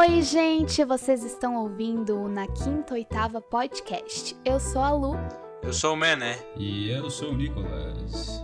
Oi, gente! Vocês estão ouvindo o Na Quinta Oitava Podcast. Eu sou a Lu Eu sou o Mené. E eu sou o Nicolas.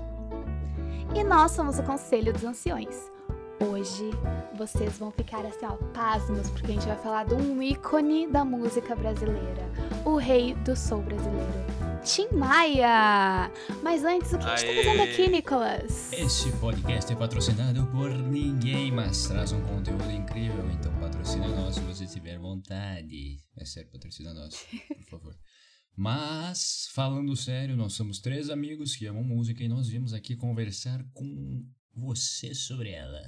e nós somos o Conselho dos Anciões. Hoje vocês vão ficar assim, ó, pasmos, porque a gente vai falar de um ícone da música brasileira, o rei do soul brasileiro, Tim Maia! Mas antes, o que a gente tá Aê! fazendo aqui, Nicolas? Este podcast é patrocinado por ninguém, mas traz um conteúdo incrível, então patrocina nós se você tiver vontade. É sério, patrocina nós, por favor. Mas, falando sério, nós somos três amigos que amam música e nós viemos aqui conversar com você sobre ela.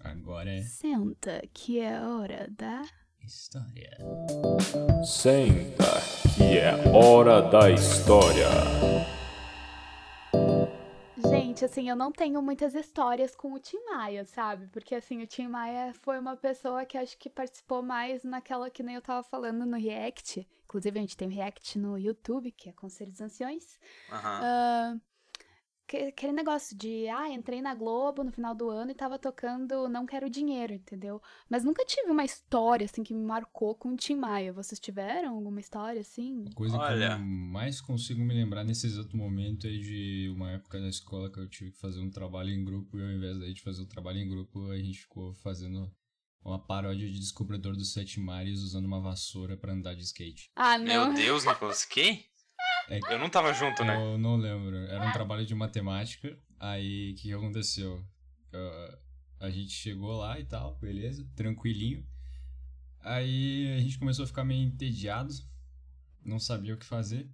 Agora é Senta, que é hora da. história. Senta, que é hora da história. Gente, assim, eu não tenho muitas histórias com o Tim Maia, sabe? Porque, assim, o Tim Maia foi uma pessoa que acho que participou mais naquela que nem eu tava falando no React. Inclusive, a gente tem um React no YouTube, que é Conselho dos Anciões. Aham. Ah, que- aquele negócio de, ah, entrei na Globo no final do ano e tava tocando Não Quero Dinheiro, entendeu? Mas nunca tive uma história, assim, que me marcou com o Tim Maia. Vocês tiveram alguma história, assim? A coisa que Olha. eu mais consigo me lembrar nesse exato momento é de uma época da escola que eu tive que fazer um trabalho em grupo e ao invés daí de fazer o trabalho em grupo, a gente ficou fazendo uma paródia de Descobridor dos Sete Mares usando uma vassoura pra andar de skate. Ah, não. Meu Deus, Nicolas, que? É, Eu não tava junto, né? Eu não lembro. Era um trabalho de matemática. Aí, o que, que aconteceu? A gente chegou lá e tal, beleza, tranquilinho. Aí a gente começou a ficar meio entediado, não sabia o que fazer.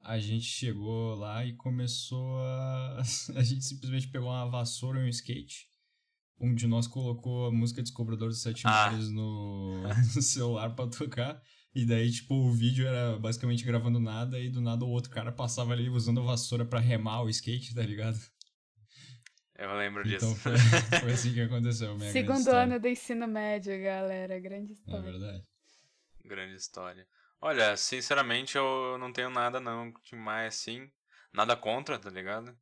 A gente chegou lá e começou a. A gente simplesmente pegou uma vassoura e um skate. Um de nós colocou a música Descobridor dos Sete Ah. Mares no, no celular pra tocar. E daí, tipo, o vídeo era basicamente gravando nada, e do nada o outro cara passava ali usando a vassoura pra remar o skate, tá ligado? Eu lembro disso. Então foi, foi assim que aconteceu. Minha Segundo ano do ensino médio, galera. Grande É história. verdade. Grande história. Olha, sinceramente, eu não tenho nada não demais assim. Nada contra, tá ligado?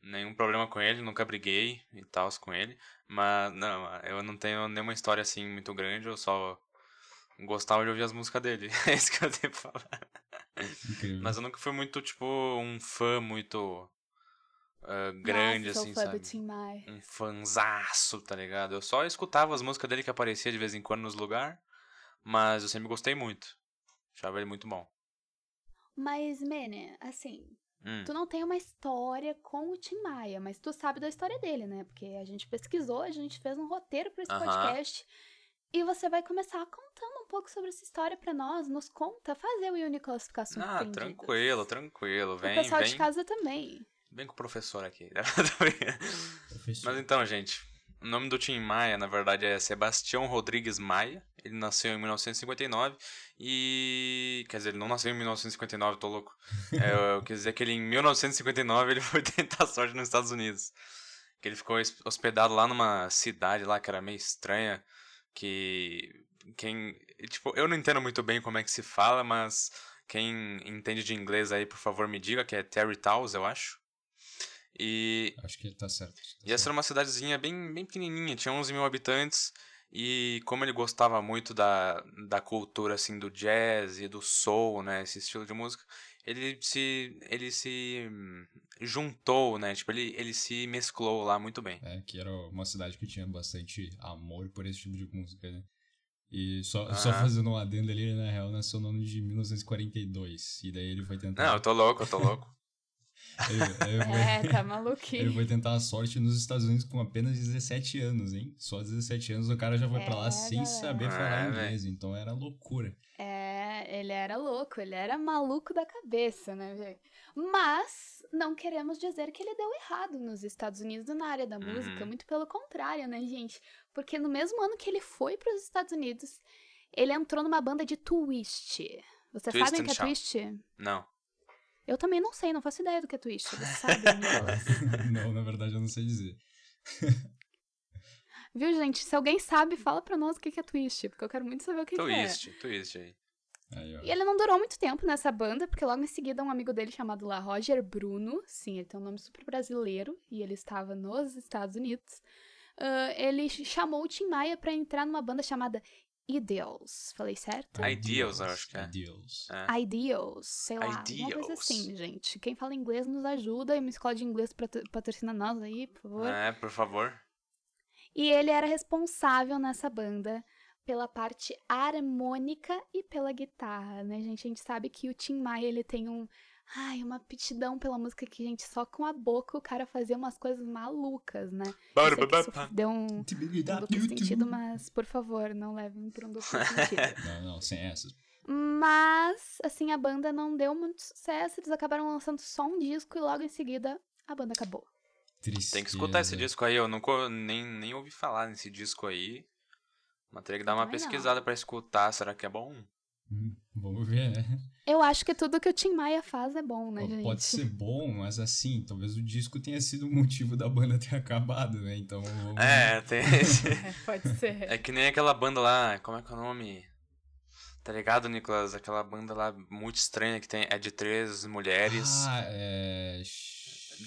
Nenhum problema com ele, nunca briguei e tal com ele. Mas, não, eu não tenho nenhuma história assim muito grande, eu só gostava de ouvir as músicas dele. É isso que eu tenho pra falar. Incrível. Mas eu nunca fui muito, tipo, um fã muito ah, grande, Nossa, assim, fã sabe? do Tim Maia. um fanzaço, tá ligado? Eu só escutava as músicas dele que aparecia de vez em quando nos lugares, mas eu sempre gostei muito. Achava ele muito bom. Mas, Mene, assim, Hum. tu não tem uma história com o Tim Maia, mas tu sabe da história dele, né? Porque a gente pesquisou, a gente fez um roteiro pra esse Aham. podcast. E você vai começar contando um pouco sobre essa história pra nós. Nos conta, fazer o e o Nicolas ficar Ah, tranquilo, tranquilo. O Vem, pessoal vem, de casa também. vem com o professor aqui. Professor. mas então, gente, o nome do Tim Maia, na verdade, é Sebastião Rodrigues Maia. Ele nasceu em 1959 e... Quer dizer, ele não nasceu em 1959, tô louco. É, eu quis dizer que ele, em 1959, ele foi tentar sorte nos Estados Unidos. Que ele ficou hospedado lá numa cidade lá que era meio estranha, que quem, tipo, eu não entendo muito bem como é que se fala, mas quem entende de inglês aí, por favor, me diga, que é Terry Towns, eu acho. E, Acho que tá certo. tá e essa certo. era uma cidadezinha bem, bem pequenininha, tinha 11 mil habitantes, e como ele gostava muito da, da cultura, assim, do jazz e do soul, né, esse estilo de música, ele se, ele se juntou, né, tipo, ele, ele se mesclou lá muito bem. É, que era uma cidade que tinha bastante amor por esse tipo de música, né? E só, só fazendo um adendo ali, ele, na real, nasceu no ano de 1942. E daí ele foi tentar. Não, eu tô louco, eu tô louco. ele, ele foi- É, tá Ele maluquinho. foi tentar a sorte nos Estados Unidos com apenas 17 anos, hein? Só 17 anos o cara já foi pra lá É, sem galera. saber É, falar velho. inglês, então era loucura. É, ele era louco, ele era maluco da cabeça, né, velho? Mas não queremos dizer que ele deu errado nos Estados Unidos na área da música, Uhum. muito pelo contrário, né, gente? Porque no mesmo ano que ele foi para os Estados Unidos, ele entrou numa banda de twist. Vocês Twist sabem o que é shout. twist? Não. Eu também não sei, não faço ideia do que é twist. Você sabe, Nicolas? não, na verdade eu não sei dizer. Viu, gente? Se alguém sabe, fala pra nós o que é twist, porque eu quero muito saber o que, que é. Twist, twist aí. Aí. E ele não durou muito tempo nessa banda, porque logo em seguida um amigo dele chamado lá Roger Bruno, sim, ele tem um nome super brasileiro, e ele estava nos Estados Unidos, ah, ele chamou o Tim Maia pra entrar numa banda chamada Ideals. Falei certo? Ideals, eu acho que é. Ideals. É. Ideals, sei lá, uma coisa Ideals. assim, gente. Quem fala inglês nos ajuda e uma escola de inglês patro- patrocina nós aí, por favor. É, por favor. E ele era responsável nessa banda pela parte harmônica e pela guitarra, né, gente? A gente sabe que o Tim Maia, ele tem um... Ai, uma aptidão pela música que, gente, só com a boca o cara fazia umas coisas malucas, né? Deu um, um duplo sentido, mas, por favor, não levem pra um duplo sentido. Não, não, sem essas. Mas, assim, a banda não deu muito sucesso. Eles acabaram lançando só um disco e logo em seguida a banda acabou. Tristeza. Tem que escutar esse disco aí. Eu nunca nem, nem ouvi falar nesse disco aí. Mas teria que dar uma Também pesquisada pra escutar. Será que é bom? Hum, Vamos ver, né? Eu acho que tudo que o Tim Maia faz é bom, né, Pô, gente? Pode ser bom, mas assim, talvez o disco tenha sido o motivo da banda ter acabado, né? Então vamos É, tem esse. É, pode ser. É que nem aquela banda lá. Como é que é o nome? Tá ligado, Nicolas? Aquela banda lá muito estranha que tem. É de três mulheres. Ah, é.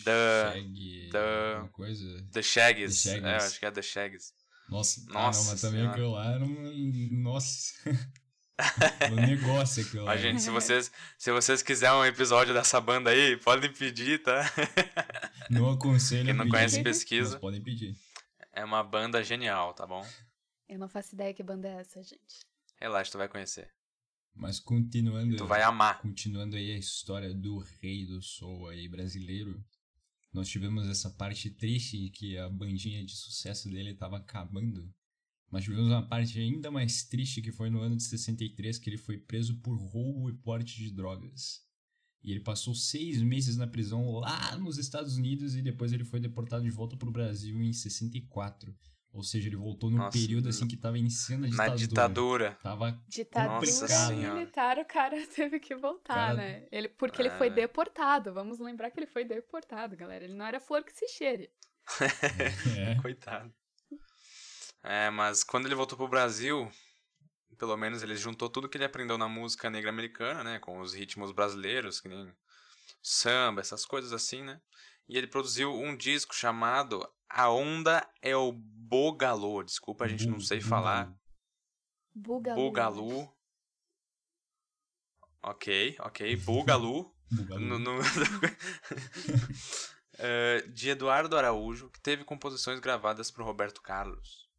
Da- Shag. alguma coisa. The Shaggs. The Shaggs. É, acho que é The Shaggs. Nossa, ah, Nossa não, mas também Senhora. aquilo lá era um. Nossa. um negócio aquilo lá. Gente, se vocês, se vocês quiserem um episódio dessa banda aí, podem pedir, tá? Não aconselho Quem não pedir, conhece, mas pesquisa. podem pedir. É uma banda genial, tá bom? Eu não faço ideia que banda é essa, gente. Relaxa, tu vai conhecer. Mas continuando. Tu vai amar. Continuando aí a história do rei do soul aí brasileiro, nós tivemos essa parte triste que a bandinha de sucesso dele estava acabando. Mas tivemos uma parte ainda mais triste que foi no ano de 63, que ele foi preso por roubo e porte de drogas. E ele passou seis meses na prisão lá nos Estados Unidos e depois ele foi deportado de volta pro Brasil em 64. Ou seja, ele voltou no Nossa, período assim que tava iniciando a Na ditadura. ditadura. Tava Ditadura militar, o cara teve que voltar, Cara- né? Ele, porque ele foi É. deportado. Vamos lembrar que ele foi deportado, galera. Ele não era flor que se cheire. é, Coitado. É, mas quando ele voltou pro Brasil, pelo menos ele juntou tudo que ele aprendeu na música negra americana, né? Com os ritmos brasileiros, que nem samba, essas coisas assim, né? E ele produziu um disco chamado A Onda é o Bogalô. Desculpa, a gente não sei falar. Bugalu. Bugalu. Ok, ok. Bugalu. Bugalu. No- no- Eh, de Eduardo Araújo, que teve composições gravadas por Roberto Carlos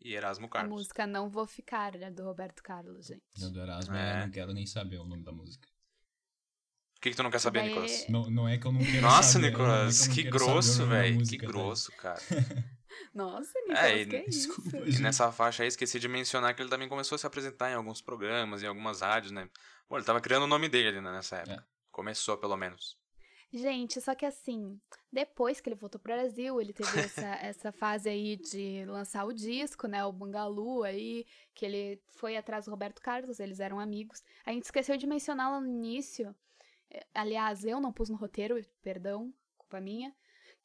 e Erasmo A Carlos. música Não Vou Ficar, né? Do Roberto Carlos, gente. Eu do Erasmo, É. eu não quero nem saber o nome da música. O que, que tu não quer saber, Daí- Nicolas? Não, não é que eu não quero Nossa, saber. Nicolas, é não que grosso, velho. Que grosso, cara. Nossa, Nicolas, É, e- que isso? Desculpa, E gente. nessa faixa aí, esqueci de mencionar que ele também começou a se apresentar em alguns programas, em algumas rádios, né? Bom, ele tava criando o nome dele né, nessa época. Começou, pelo menos. Gente, só que assim, depois que ele voltou pro Brasil, ele teve essa, essa fase aí de lançar o disco, né? O Bangalu aí, que ele foi atrás do Roberto Carlos, eles eram amigos. A gente esqueceu de mencionar lá no início, aliás, eu não pus no roteiro, perdão, culpa minha,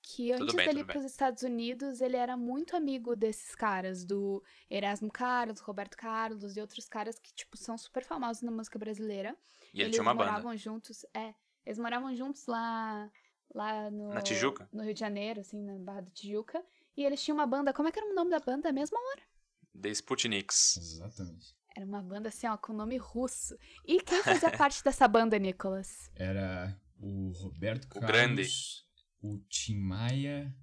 que Tudo antes bem, dele ir bem. pros Estados Unidos, ele era muito amigo desses caras, do Erasmo Carlos, Roberto Carlos e outros caras que, tipo, são super famosos na música brasileira. E ele eles tinha uma banda. moravam juntos, é. Eles moravam juntos lá, lá no... Na Tijuca? No Rio de Janeiro, assim, na Barra da Tijuca. E eles tinham uma banda, como é que era o nome da banda mesmo? The Sputniks. Exatamente. Era uma banda, assim, ó, com nome russo. E quem fazia parte dessa banda, Nicolas? Era o Roberto O Carlos, grande. o Tim Maia,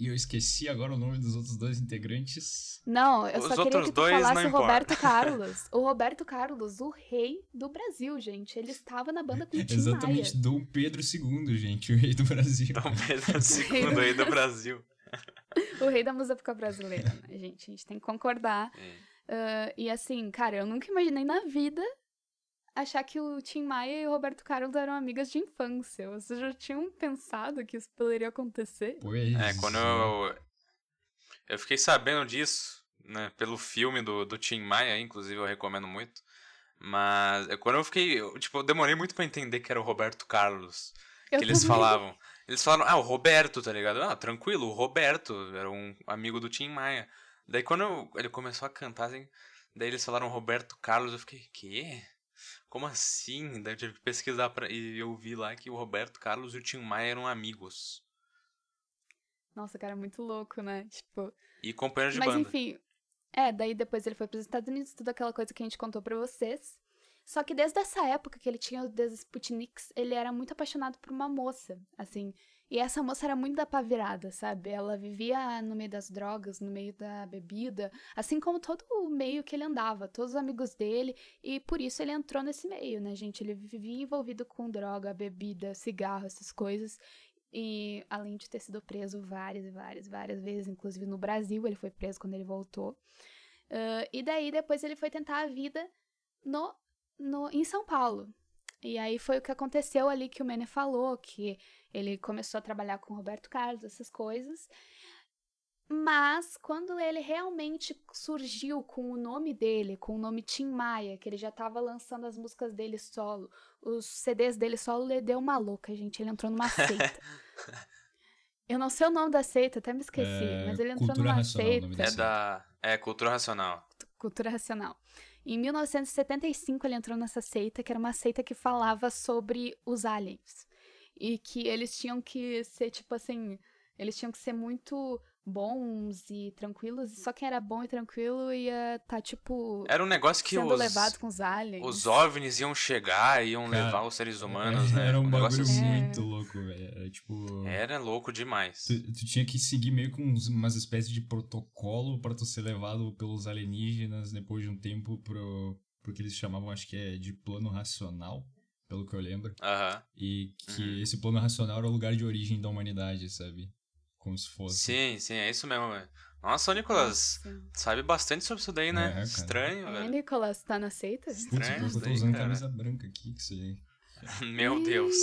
e eu esqueci agora o nome dos outros dois integrantes. Não, eu Os só queria que tu falasse o. Roberto Carlos. O Roberto Carlos, o rei do Brasil, gente. Ele estava na banda com o Tim Exatamente, Maia. Dom Pedro II, gente, o rei do Brasil. Dom Pedro II aí do Brasil. O rei da música brasileira, né, gente? A gente tem que concordar. É. Ah, e assim, cara, eu nunca imaginei na vida achar que o Tim Maia e o Roberto Carlos eram amigas de infância. Vocês já tinham pensado que isso poderia acontecer? Pois É, quando eu. Eu fiquei sabendo disso, né? Pelo filme do, do Tim Maia, inclusive eu recomendo muito. Mas é, quando eu fiquei. eu, tipo, eu demorei muito pra entender que era o Roberto Carlos. Eu que eles também. falavam. Eles falaram, ah, o Roberto, tá ligado? Ah, tranquilo, o Roberto. Era um amigo do Tim Maia. Daí quando eu- ele começou a cantar, assim. Daí eles falaram Roberto Carlos, eu fiquei, quê? Como assim? Daí eu tive que pesquisar pra, e eu vi lá que o Roberto Carlos e o Tim Maia eram amigos. Nossa, cara, muito louco, né? Tipo. E companheiro de Mas banda. enfim. É, daí depois ele foi pros Estados Unidos, tudo aquela coisa que a gente contou pra vocês. Só que desde essa época que ele tinha os Sputniks, ele era muito apaixonado por uma moça, assim. E essa moça era muito da pá virada, sabe? Ela vivia no meio das drogas, no meio da bebida, assim como todo o meio que ele andava, todos os amigos dele, e por isso ele entrou nesse meio, né, gente? Ele vivia envolvido com droga, bebida, cigarro, essas coisas. E além de ter sido preso várias e várias, várias vezes, inclusive no Brasil, ele foi preso quando ele voltou. Ah, e daí depois ele foi tentar a vida no, no, em São Paulo. E aí foi o que aconteceu ali que o Mene falou, que ele começou a trabalhar com o Roberto Carlos, essas coisas. Mas quando ele realmente surgiu com o nome dele, com o nome Tim Maia, que ele já estava lançando as músicas dele solo, os CDs dele solo, ele deu uma louca, gente. Ele entrou numa seita. Eu não sei o nome da seita, até me esqueci, É, mas ele entrou numa Racional, seita. É da. É cultura racional. Cultura Racional. Em 1975, ele entrou nessa seita, que era uma seita que falava sobre os aliens. E que eles tinham que ser, tipo assim, eles tinham que ser muito bons e tranquilos, e só quem era bom e tranquilo ia tá, tipo, Era um negócio que sendo os, levado com os aliens. os OVNIs iam chegar e iam Cara, levar os seres humanos, né? Era um negócio bagulho assim. muito louco, velho. Era tipo. Era louco demais. Tu, tu tinha que seguir meio com umas espécies de protocolo pra tu ser levado pelos alienígenas depois de um tempo pro, pro que eles chamavam, acho que é de plano racional, pelo que eu lembro. Aham. E que Uhum. esse plano racional era o lugar de origem da humanidade, sabe? Como se fosse. Sim, sim, é isso mesmo, velho. Nossa, ô Nicolas, Nossa. sabe bastante sobre isso daí, né? É. Estranho, É, velho. Nicolas, tá na seita? Putz, Estranho isso eu tô daí, usando cara. camisa branca aqui, que você... Meu Deus.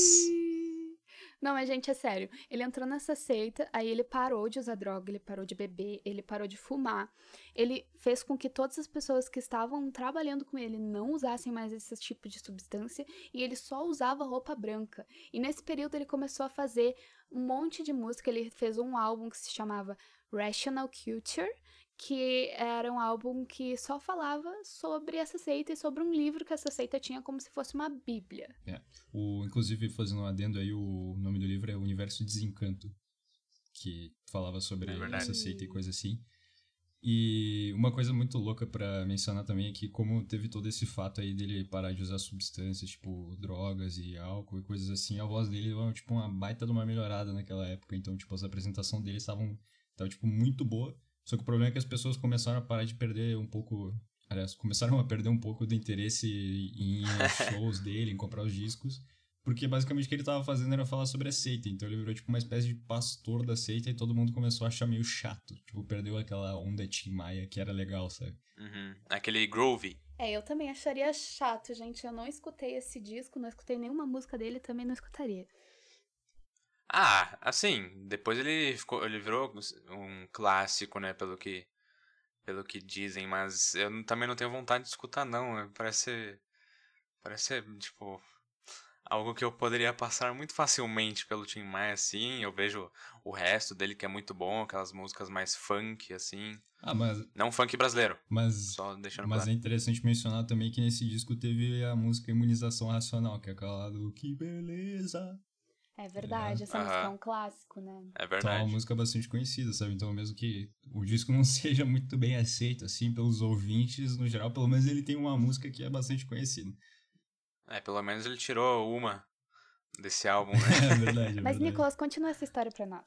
Não, mas gente, é sério. Ele entrou nessa seita, aí ele parou de usar droga, ele parou de beber, ele parou de fumar. Ele fez com que todas as pessoas que estavam trabalhando com ele não usassem mais esse tipo de substância e ele só usava roupa branca. E nesse período ele começou a fazer um monte de música. Ele fez um álbum que se chamava Rational Culture, que era um álbum que só falava sobre essa seita e sobre um livro que essa seita tinha como se fosse uma bíblia. O, inclusive, fazendo um adendo aí, o nome do livro é Universo Desencanto, que falava sobre É essa seita e coisa assim. E uma coisa muito louca pra mencionar também é que como teve todo esse fato aí dele parar de usar substâncias, tipo drogas e álcool e coisas assim, a voz dele deu tipo uma baita de uma melhorada naquela época. Então, tipo, as apresentações dele estavam tava, tipo muito boa. Só que o problema é que as pessoas começaram a parar de perder um pouco, aliás, começaram a perder um pouco do interesse em shows dele, em comprar os discos. Porque basicamente o que ele tava fazendo era falar sobre a seita. Então ele virou tipo uma espécie de pastor da seita e todo mundo começou a achar meio chato. Tipo, perdeu aquela onda Tim Maia que era legal, sabe? Uhum. Aquele Groovy. É, eu também acharia chato, gente. Eu não escutei esse disco, não escutei nenhuma música dele, também não escutaria. Ah, assim, depois ele ficou, ele virou um clássico, né, pelo que pelo que dizem, mas eu não- também não tenho vontade de escutar não, parece parece ser, tipo algo que eu poderia passar muito facilmente pelo Tim Maia assim, eu vejo o resto dele que é muito bom, aquelas músicas mais funk assim, Ah, mas, não funk brasileiro, mas, só deixando mas é claro. interessante mencionar também que nesse disco teve a música Imunização Racional, que é aquela lá do Que Beleza. É verdade, essa Aham. música é um clássico, né? É Então é uma verdade. música bastante conhecida, sabe? Então mesmo que o disco não seja muito bem aceito, assim, pelos ouvintes no geral, pelo menos ele tem uma música que é bastante conhecida. É, pelo menos ele tirou uma desse álbum, né? É verdade, é Mas, verdade. Nicolas, continua essa história pra nós.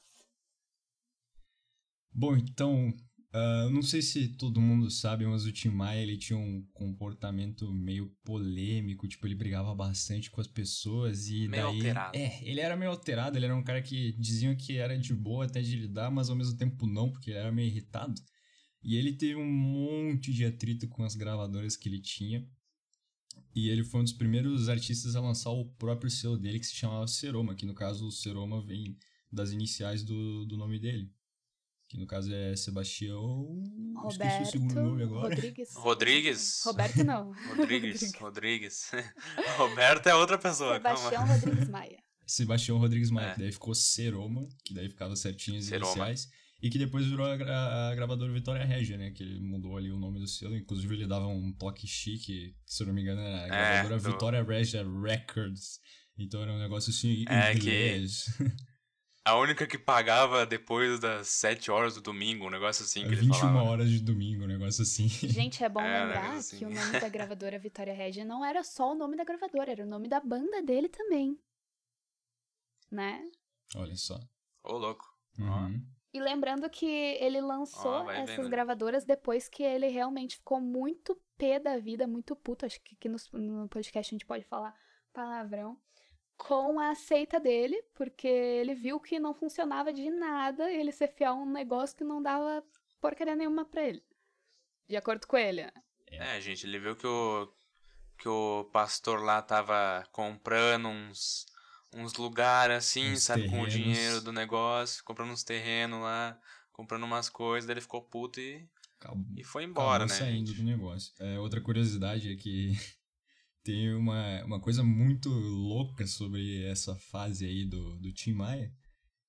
Bom, então, ah, não sei se todo mundo sabe, mas o Tim Maia, ele tinha um comportamento meio polêmico, tipo, ele brigava bastante com as pessoas e Meio daí... alterado. É, ele era meio alterado, ele era um cara que diziam que era de boa até de lidar, mas ao mesmo tempo não, porque ele era meio irritado. E ele teve um monte de atrito com as gravadoras que ele tinha. E ele foi um dos primeiros artistas a lançar o próprio selo dele, que se chamava Seroma, que no caso o Seroma vem das iniciais do, do nome dele. Que no caso é Sebastião. Esqueci o Roberto segundo nome agora. Rodrigues. Rodrigues. Roberto não. Rodrigues, Rodrigues. Roberto é outra pessoa, Sebastião calma. Rodrigues Maia. Sebastião Rodrigues Maia, É. que daí ficou Seroma, que daí ficava certinho as Seroma. iniciais. E que depois virou a, gra- a gravadora Vitória Regia, né? Que ele mudou ali o nome do selo. Inclusive ele dava um toque chique, se eu não me engano, era a gravadora É, do- Vitória Regia Records. Então era um negócio assim, em É que- inglês. A única que pagava depois das 7 horas do domingo, um negócio assim que ele 21 falava. horas de domingo, um negócio assim. Gente, é bom É, lembrar assim. que o nome da gravadora Vitória Regia não era só o nome da gravadora, era o nome da banda dele também. Né? Olha só. Ô, louco. Uhum. E lembrando que ele lançou vai essas vendo. gravadoras depois que ele realmente ficou muito pé da vida, muito puto. Acho que aqui no, no podcast a gente pode falar palavrão. Com a seita dele, porque ele viu que não funcionava de nada ele ser fiel a um negócio que não dava porcaria nenhuma pra ele. De acordo com ele. né? É, gente, ele viu que o, que o pastor lá tava comprando uns, uns lugares assim, Uns sabe, com o terrenos. dinheiro do negócio, comprando uns terrenos lá, comprando umas coisas, daí ele ficou puto e, Acabou, e foi embora, né? saindo gente? do negócio. É, outra curiosidade é que tem uma, uma coisa muito louca sobre essa fase aí do, do Tim Maia,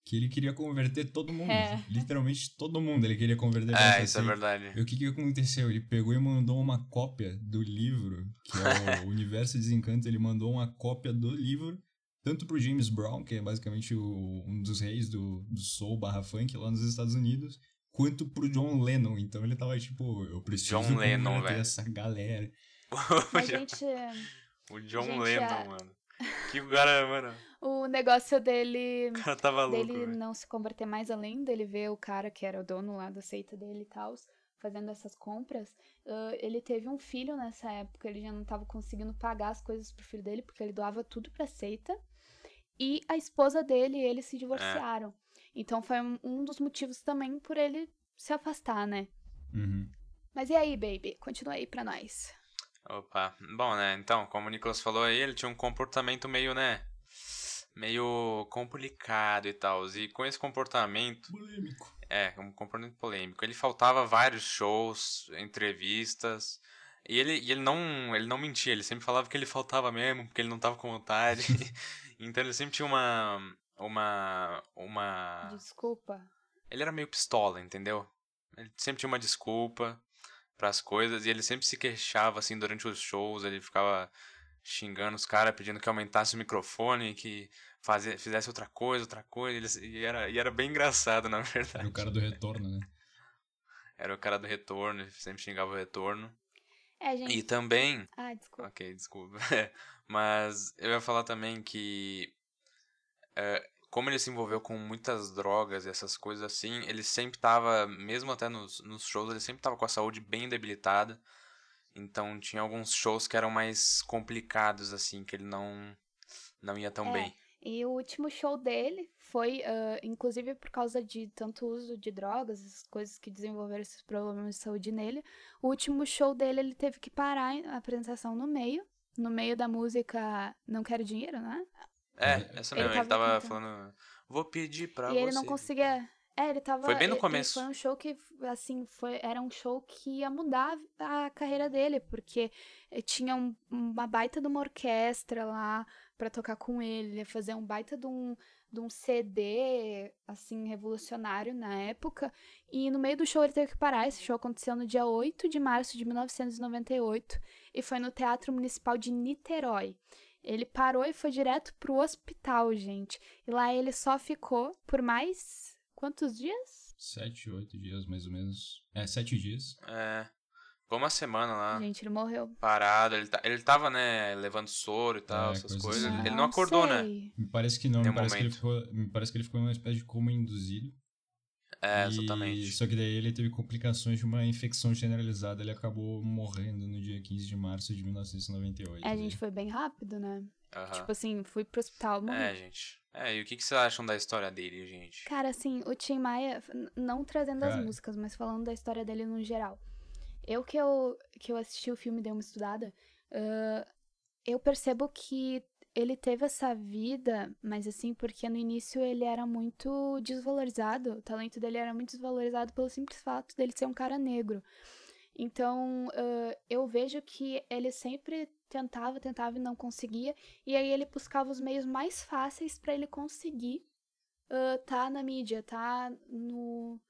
que ele queria converter todo mundo. É. Literalmente todo mundo ele queria converter É, essa isso é seita. verdade. E o que, que aconteceu? Ele pegou e mandou uma cópia do livro, que é o Universo de Desencanto, ele mandou uma cópia do livro, tanto pro James Brown, que é basicamente o- um dos reis do, do soul barra funk lá nos Estados Unidos, quanto pro John Lennon. Então ele tava tipo, eu preciso John Lennon, essa galera. Mas, gente, o John gente, Lennon, a- mano. Que o cara, mano, o negócio dele o cara tava louco, dele velho. não se converter mais além dele ver o cara que era o dono lá da seita dele e tal fazendo essas compras ah, ele teve um filho nessa época ele já não tava conseguindo pagar as coisas pro filho dele porque ele doava tudo pra seita e a esposa dele e ele se divorciaram então foi um, um dos motivos também por ele se afastar né Uhum. mas e aí baby continua aí pra nós Opa, bom, né? Então, como o Nicolas falou aí, ele tinha um comportamento meio, né? Meio complicado e tal. E com esse comportamento, Polêmico. é, um comportamento polêmico, ele faltava vários shows, entrevistas. E ele, e ele não ele não mentia, ele sempre falava que ele faltava mesmo, porque ele não tava com vontade. então ele sempre tinha uma. Uma. Uma. desculpa Ele era meio pistola, entendeu? Ele sempre tinha uma desculpa pras coisas e ele sempre se queixava assim durante os shows, ele ficava xingando os caras, pedindo que aumentasse o microfone, que fazer, fizesse outra coisa, outra coisa, ele- e, era, e era bem engraçado, na Era verdade. o cara do retorno, né? Era o cara do retorno, ele sempre xingava o retorno. é gente E também, ah desculpa Ok, desculpa. Mas eu ia falar também que. é, como ele se envolveu com muitas drogas e essas coisas assim, ele sempre tava, mesmo até nos, nos shows, ele sempre tava com a saúde bem debilitada. Então tinha alguns shows que eram mais complicados, assim, que ele não, não ia tão É. bem. E o último show dele foi, ah, inclusive por causa de tanto uso de drogas, essas coisas que desenvolveram esses problemas de saúde nele. O último show dele, ele teve que parar a apresentação no meio, no meio da música Não Quero Dinheiro, né? É, essa Ele mesmo, ele tava tava cantando. falando, vou pedir pra e você. ele não conseguia. É, ele tava. Foi bem no e- e começo. Foi um show que, assim, foi, era um show que ia mudar a carreira dele, porque eh, tinha um- uma baita de uma orquestra lá pra tocar com ele, ele ia fazer um baita de um, de um CD, assim, revolucionário na época. E no meio do show ele teve que parar. Esse show aconteceu no dia 8 de março de 1998 e foi no Teatro Municipal de Niterói. Ele parou e foi direto pro hospital, gente. E lá ele só ficou por mais quantos dias? Sete, oito dias, mais ou menos. É, sete dias. É, ficou uma semana lá. Gente, ele morreu. Parado, ele, ta- ele tava, né, levando soro e tal, É, essas coisa coisas. assim. Ele não acordou, né? sei. Me parece que não, me parece que, ele ficou, me parece que ele ficou em uma espécie de coma induzido. É, E- exatamente. Só que daí ele teve complicações de uma infecção generalizada, ele acabou morrendo no dia 15 de março de 1998. É, daí. gente, foi bem rápido, né? Aham. Tipo assim, fui pro hospital, morri. É, gente. É, e o que, que vocês acham da história dele, gente? Cara, assim, o Tim Maia, não trazendo as Cara. músicas, mas falando da história dele no geral. Eu que eu, que eu assisti o filme e dei uma estudada, ah, eu percebo que ele teve essa vida, mas assim, porque no início ele era muito desvalorizado, o talento dele era muito desvalorizado pelo simples fato dele ser um cara negro. Então, ah, eu vejo que ele sempre tentava, tentava e não conseguia, e aí ele buscava os meios mais fáceis pra ele conseguir ah, tá na mídia, tá no,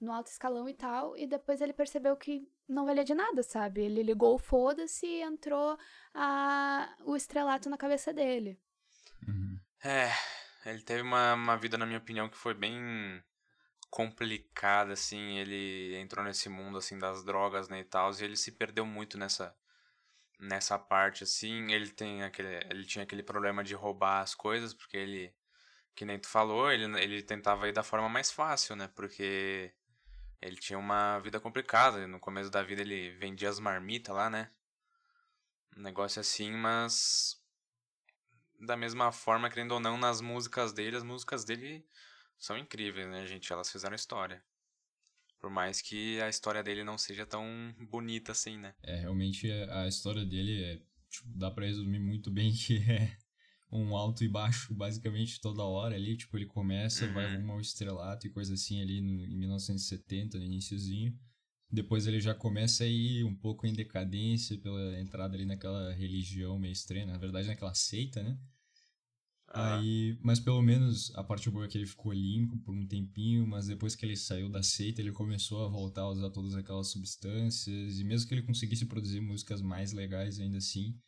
no alto escalão e tal, e depois ele percebeu que não valia de nada, sabe? Ele ligou foda-se e entrou a, o estrelato na cabeça dele. Uhum. É, Ele teve uma, uma vida, na minha opinião, que foi bem complicada, assim. Ele entrou nesse mundo, assim, das drogas, né, e tal. E ele se perdeu muito nessa, nessa parte, assim. Ele, tem aquele, ele tinha aquele problema de roubar as coisas, porque ele, que nem tu falou, ele, ele tentava ir da forma mais fácil, né? Porque ele tinha uma vida complicada. No começo da vida ele vendia as marmitas lá, né? Um negócio assim, mas da mesma forma, querendo ou não, nas músicas dele, as músicas dele são incríveis, né, gente? Elas fizeram história. Por mais que a história dele não seja tão bonita assim, né? É, realmente a história dele é, tipo, dá pra resumir muito bem que é um alto e baixo basicamente toda hora ali. Tipo, ele começa, Uhum. vai rumo ao estrelato e coisa assim ali no, em 1970, no iniciozinho. Depois ele já começa a ir um pouco em decadência pela entrada ali naquela religião meio estranha, na verdade naquela seita, né? Ah, Aí, mas pelo menos a parte boa é que ele ficou limpo por um tempinho, mas depois que ele saiu da seita, ele começou a voltar a usar todas aquelas substâncias, e mesmo que ele conseguisse produzir músicas mais legais ainda assim,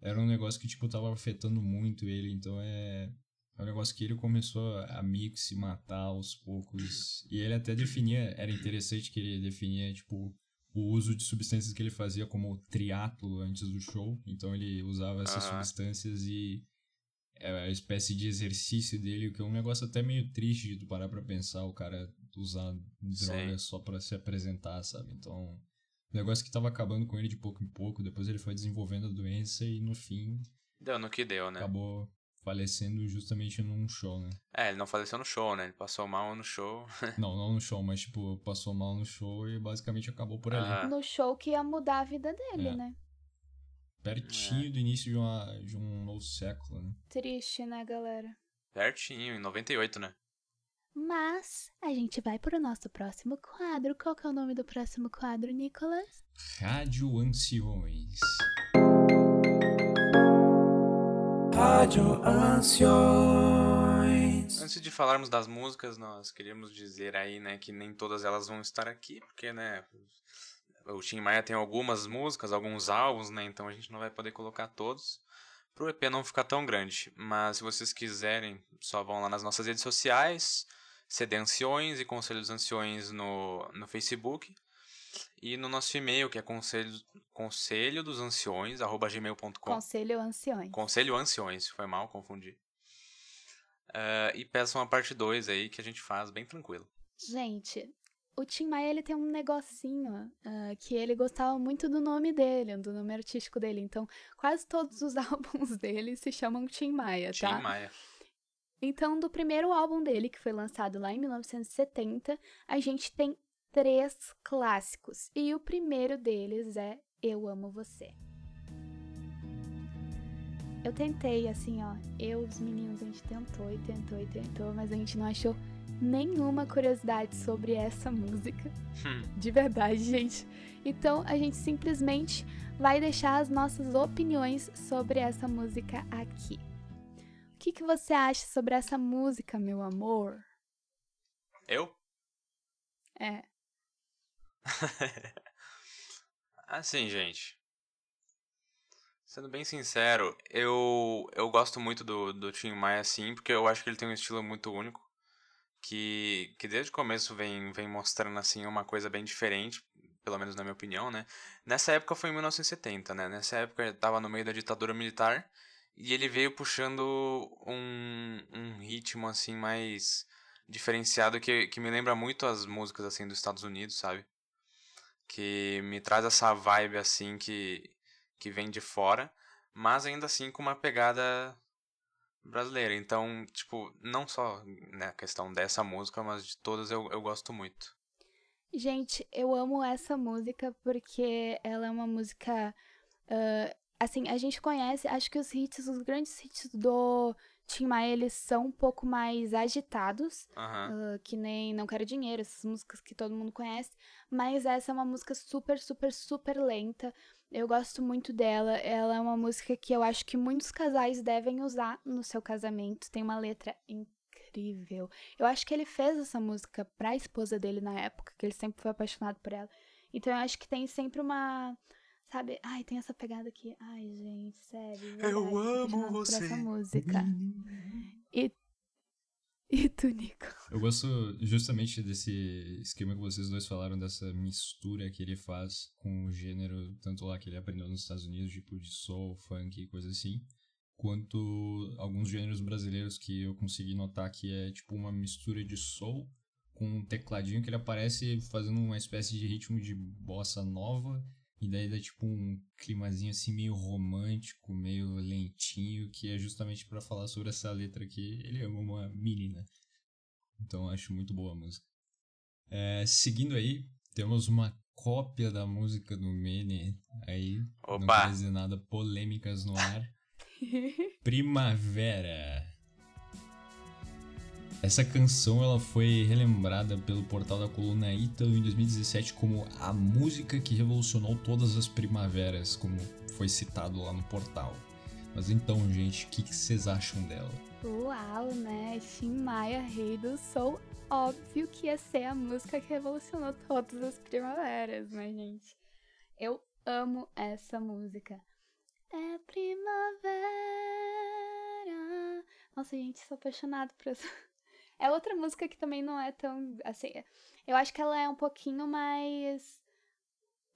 era um negócio que, tipo, tava afetando muito ele, então é, é um negócio que ele começou a meio que se matar aos poucos, e ele até definia, era interessante que ele definia, tipo, o uso de substâncias que ele fazia como triatlo antes do show, então ele usava essas Aham. substâncias e é a espécie de exercício dele, que é um negócio até meio triste de tu parar pra pensar, o cara usar droga só pra se apresentar, sabe? Então, um negócio que tava acabando com ele de pouco em pouco, depois ele foi desenvolvendo a doença e no fim deu no que deu, né? acabou falecendo justamente num show, né? É, ele não faleceu no show, né? Ele passou mal no show. Não, não no show, mas tipo, passou mal no show e basicamente acabou por ali. Aham. No show que ia mudar a vida dele, É. né? Pertinho do início de, uma, de um novo século, né? Triste, né, galera? Pertinho, em 98, né? Mas a gente vai pro nosso próximo quadro. Qual que é o nome do próximo quadro, Nicolas? Rádio Anciões. Rádio Anciões. Antes de falarmos das músicas, nós queríamos dizer aí, né, que nem todas elas vão estar aqui, porque, né, o Tim Maia tem algumas músicas, alguns álbuns, né, então a gente não vai poder colocar todos, pro EP não ficar tão grande. Mas se vocês quiserem, só vão lá nas nossas redes sociais, CD Anciões e Conselho dos Anciões no, no Facebook, e no nosso e-mail, que é conselho, conselho dos anciões, arroba gmail.com. Conselho Anciões. Conselho Anciões, foi mal, confundi. Eh, e peçam a parte 2 aí que a gente faz bem tranquilo. Gente, o Tim Maia ele tem um negocinho ah, que ele gostava muito do nome dele, do nome artístico dele. Então, quase todos os álbuns dele se chamam Tim Maia, Tim tá? Maia. Então, do primeiro álbum dele, que foi lançado lá em 1970, a gente tem três clássicos. E o primeiro deles é Eu Amo Você. Eu tentei, assim, ó. Eu, os meninos, a gente tentou e tentou e tentou, mas a gente não achou nenhuma curiosidade sobre essa música. Hum. De verdade, gente. Então, a gente simplesmente vai deixar as nossas opiniões sobre essa música aqui. O que, que você acha sobre essa música, meu amor? Eu? É. Assim, gente. Sendo bem sincero, eu, eu gosto muito do, do Tim Maia, sim, porque eu acho que ele tem um estilo muito único. Que, que desde o começo vem, vem mostrando, assim, uma coisa bem diferente, pelo menos na minha opinião, né? Nessa época foi em 1970, né? Nessa época ele tava no meio da ditadura militar e ele veio puxando um, um ritmo, assim, mais diferenciado que, que me lembra muito as músicas, assim, dos Estados Unidos, sabe? Que me traz essa vibe, assim, que, que vem de fora, mas ainda assim com uma pegada brasileira. Então, tipo, não só né, a questão dessa música, mas de todas eu, eu gosto muito. Gente, eu amo essa música porque ela é uma música. ah, assim, a gente conhece, acho que os hits, os grandes hits do Tim Maia, eles são um pouco mais agitados. Ah, que nem Não Quero Dinheiro, essas músicas que todo mundo conhece. Mas essa é uma música super, super, super lenta. Eu gosto muito dela. Ela é uma música que eu acho que muitos casais devem usar no seu casamento. Tem uma letra incrível. Eu acho que ele fez essa música pra esposa dele na época, que ele sempre foi apaixonado por ela. Então eu acho que tem sempre uma. Sabe? Ai, tem essa pegada aqui. Ai, gente, sério. Eu verdade, sou amo por você. essa música. E E tu, Nico? Eu gosto justamente desse esquema que vocês dois falaram, dessa mistura que ele faz com o gênero, tanto lá que ele aprendeu nos Estados Unidos, tipo de soul, funk e coisa assim, quanto alguns gêneros brasileiros que eu consegui notar que é tipo uma mistura de soul com um tecladinho que ele aparece fazendo uma espécie de ritmo de bossa nova e daí dá tipo um climazinho assim meio romântico, meio lentinho, que é justamente para falar sobre essa letra aqui. Ele ama uma menina. Então eu acho muito boa a música. É, seguindo aí, temos uma cópia da música do Mene aí. Não Opa! quer dizer nada, polêmicas no ar. Primavera. Essa canção ela foi relembrada pelo portal da coluna Ítalo em 2017 como a música que revolucionou todas as primaveras, como foi citado lá no portal. Mas então, gente, o que vocês acham dela? Uau, né? Tim Maia, rei do soul. Óbvio que ia ser a música que revolucionou todas as primaveras, né, gente? Eu amo essa música. É primavera. Nossa, gente, sou apaixonada por essa. É outra música que também não é tão. Assim, eu acho que ela é um pouquinho mais.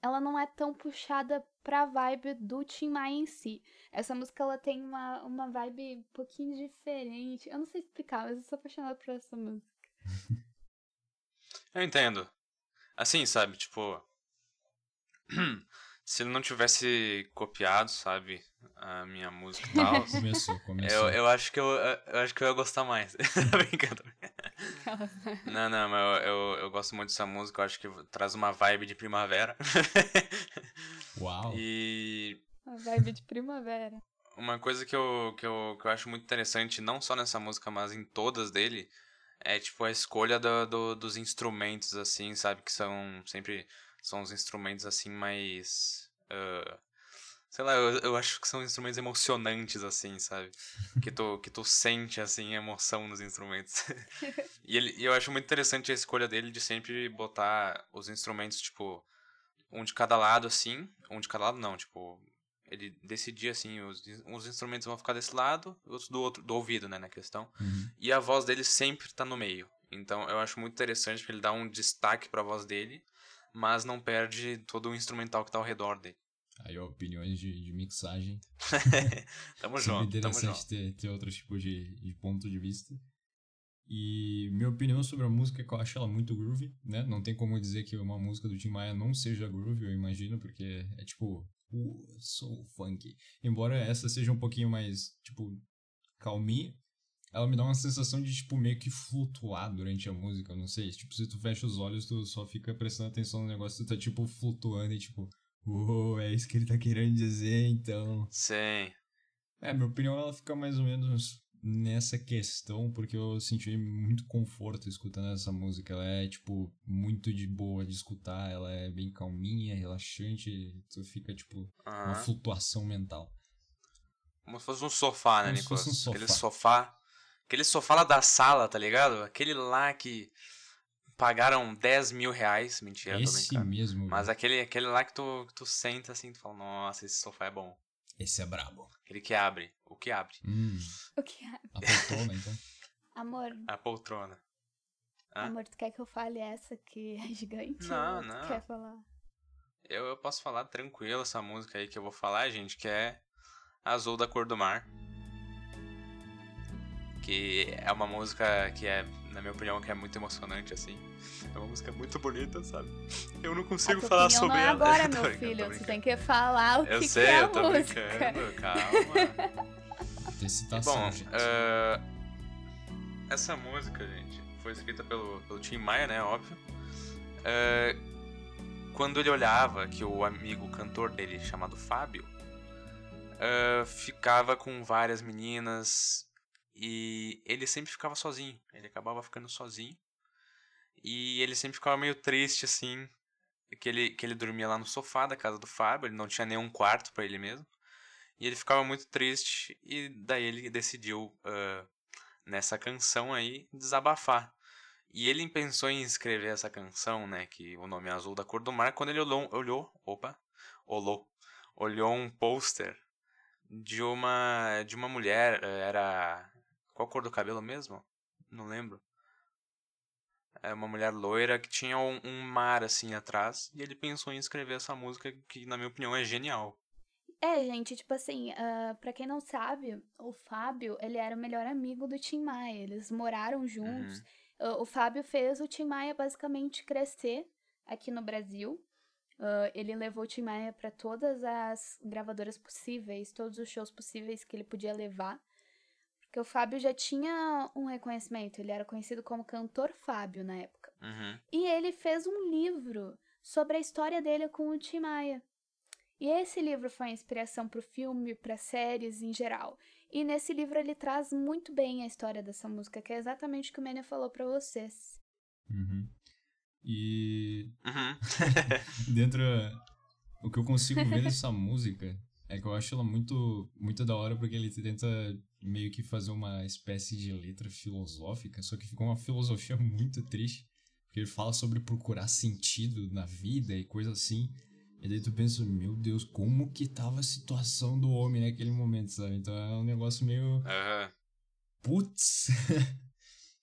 Ela não é tão puxada pra vibe do Tim Maia em si. Essa música ela tem uma, uma vibe um pouquinho diferente. Eu não sei explicar, mas eu sou apaixonada por essa música. Eu entendo. Assim, sabe, tipo. Se ele não tivesse copiado, sabe, a minha música e tal. Começou, começou. Eu, eu acho que eu, eu acho que eu ia gostar mais. Tá brincando. Não, não, mas eu, eu, eu gosto muito dessa música, eu acho que traz uma vibe de primavera. Uau! E Uma vibe de primavera. uma coisa que eu, que, eu, que eu acho muito interessante, não só nessa música, mas em todas dele, é tipo a escolha do, do- dos instrumentos, assim, sabe? Que são sempre. São os instrumentos assim mais. ah, sei lá, eu, eu acho que são instrumentos emocionantes, assim, sabe? Que tu, que tu sente, assim, a emoção nos instrumentos. e, ele, e eu acho muito interessante a escolha dele de sempre botar os instrumentos, tipo, um de cada lado, assim. Um de cada lado, não, tipo. Ele decidia, assim, os, os instrumentos vão ficar desse lado, outros do outro, do ouvido, né, na questão. Uhum. E a voz dele sempre tá no meio. Então eu acho muito interessante porque ele dá um destaque pra voz dele, mas não perde todo o instrumental que tá ao redor dele. Aí, ó, opiniões de, de mixagem. Tamo junto, tamo interessante junto. ter, ter outros tipos de, de ponto de vista. E minha opinião sobre a música é que eu acho ela muito groovy, né? Não tem como dizer que uma música do Tim Maia não seja groovy, eu imagino, porque é tipo, uh, soul funk. Embora essa seja um pouquinho mais, tipo, calminha, ela me dá uma sensação de, tipo, meio que flutuar durante a música, eu não sei. Tipo, se tu fecha os olhos, tu só fica prestando atenção no negócio, tu tá, tipo, flutuando e, tipo, uou, é isso que ele tá querendo dizer, então... Sim. É, minha opinião ela fica mais ou menos nessa questão, porque eu senti muito conforto escutando essa música. Ela é, tipo, muito de boa de escutar, ela é bem calminha, relaxante, tu fica, tipo, uma flutuação mental. Como se fosse um sofá, né, Como se Nicolas? fosse um Aquele sofá. sofá. Aquele sofá lá da sala, tá ligado? Aquele lá que pagaram 10 mil reais. Mentira, Esse mesmo, Mas aquele, aquele lá que tu, que tu senta assim, tu fala, nossa, esse sofá é bom. esse é brabo. Aquele que abre. O que abre? Hum, O que é? a poltrona, então. Amor, A poltrona. Hã? amor, tu quer que eu fale essa que é gigante? Não, ou tu não. quer falar? Eu, eu posso falar tranquilo essa música aí que eu vou falar, gente, que é Azul da Cor do Mar. Que é uma música que é, na minha opinião, que é muito emocionante, assim. É uma música muito bonita, sabe? Eu não A consigo falar sobre não é ela. agora, meu filho. Você tem que falar o Eu que, sei, que é a eu tô música. brincando, calma. Tem citação, Bom, gente. eh, essa música, gente, foi escrita pelo, pelo Tim Maia, né? Óbvio. Eh, quando ele olhava que o amigo cantor dele, chamado Fábio, eh, ficava com várias meninas e ele sempre ficava sozinho. Ele acabava ficando sozinho. E ele sempre ficava meio triste, assim. Que ele, que ele dormia lá no sofá da casa do Fábio, ele não tinha nenhum quarto pra ele mesmo. E ele ficava muito triste, e daí ele decidiu, ah, nessa canção aí, desabafar. E ele pensou em escrever essa canção, né, que o nome é Azul da Cor do Mar, quando ele olhou, olhou opa, olhou, olhou um pôster de uma, de uma mulher, era... Qual cor do cabelo mesmo? não lembro. É uma mulher loira que tinha um, um mar assim atrás. E ele pensou em escrever essa música que, na minha opinião, é genial. É, gente, tipo assim, uh, pra quem não sabe, o Fábio, ele era o melhor amigo do Tim Maia. Eles moraram juntos. Uhum. Uh, o Fábio fez o Tim Maia basicamente crescer aqui no Brasil. Uh, ele levou o Tim Maia para todas as gravadoras possíveis, todos os shows possíveis que ele podia levar. Porque o Fábio já tinha um reconhecimento, ele era conhecido como cantor Fábio na época. Uhum. E ele fez um livro sobre a história dele com o Tim Maia. E esse livro foi a inspiração para o filme, para séries em geral. E nesse livro ele traz muito bem a história dessa música, que é exatamente o que o Mania falou para vocês. Uhum. E uhum. dentro o que eu consigo ver dessa música é que eu acho ela muito, muito da hora porque ele tenta meio que fazer uma espécie de letra filosófica, só que ficou uma filosofia muito triste. Porque ele fala sobre procurar sentido na vida e coisa assim. E daí tu pensa, meu Deus, como que tava a situação do homem naquele momento, sabe? Então é um negócio meio. Uhum. Putz!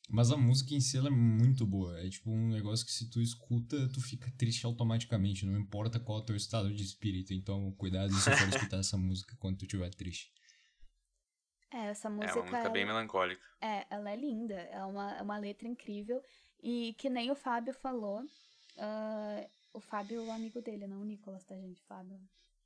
Mas a música em si é muito boa. É tipo um negócio que se tu escuta, tu fica triste automaticamente. Não importa qual é o teu estado de espírito. Então, cuidado se for escutar essa música quando tu estiver triste. É, essa música. É uma música ela... bem melancólica. É, ela é linda. É uma, é uma letra incrível. E que nem o Fábio falou. Uh, o Fábio é o amigo dele, não o Nicolas, tá, gente? Fábio.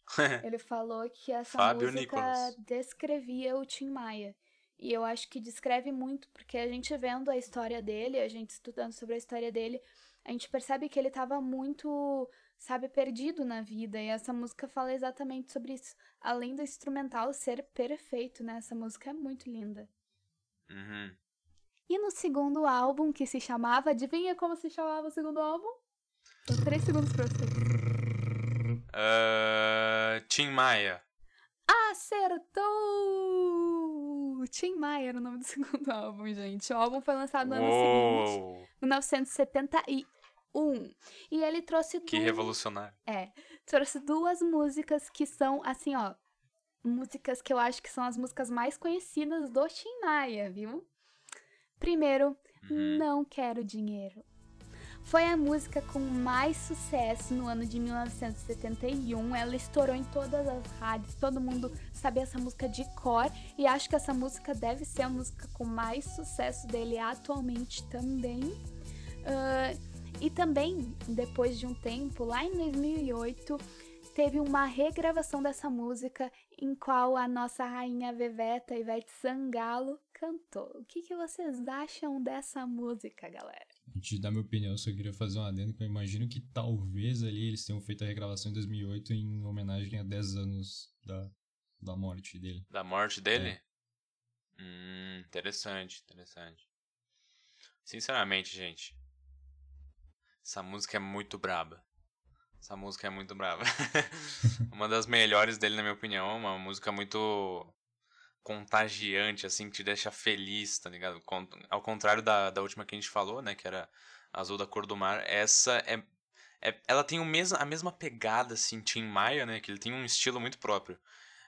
Ele falou que essa Fábio música Nicolas. descrevia o Tim Maia. E eu acho que descreve muito, porque a gente vendo a história dele, a gente estudando sobre a história dele, a gente percebe que ele estava muito, sabe, perdido na vida. E essa música fala exatamente sobre isso. Além do instrumental ser perfeito, né? Essa música é muito linda. Uhum. E no segundo álbum, que se chamava. Adivinha como se chamava o segundo álbum? Dou três segundos pra você. Uh, Tim Maia. Acertou! Tim Maia era o nome do segundo álbum, gente. O álbum foi lançado no ano Uou. seguinte, 1971. E ele trouxe Que duas... revolucionário. É, trouxe duas músicas que são, assim, ó, músicas que eu acho que são as músicas mais conhecidas do Tim Maia, viu? Primeiro, Uhum. Não Quero Dinheiro. Foi a música com mais sucesso no ano de 1971. Ela estourou em todas as rádios, todo mundo sabia essa música de cor. E acho que essa música deve ser a música com mais sucesso dele atualmente também. Ah, e também, depois de um tempo, lá em 2008, teve uma regravação dessa música em qual a nossa rainha Veveta Ivete Sangalo cantou. O que, que vocês acham dessa música, galera? Antes de dar minha opinião, eu só queria fazer um adendo que eu imagino que talvez ali eles tenham feito a regravação em 2008 em homenagem a 10 anos da, da morte dele. Da morte dele? Hum, interessante, interessante. Sinceramente, gente. Essa música é muito braba. Essa música é muito braba. uma das melhores dele, na minha opinião. Uma música muito contagiante, assim, que te deixa feliz, tá ligado? Ao contrário da, da última que a gente falou, né? Que era Azul da Cor do Mar. Essa é. é ela tem o mesmo, a mesma pegada, assim, Tim Maia, né? Que ele tem um estilo muito próprio.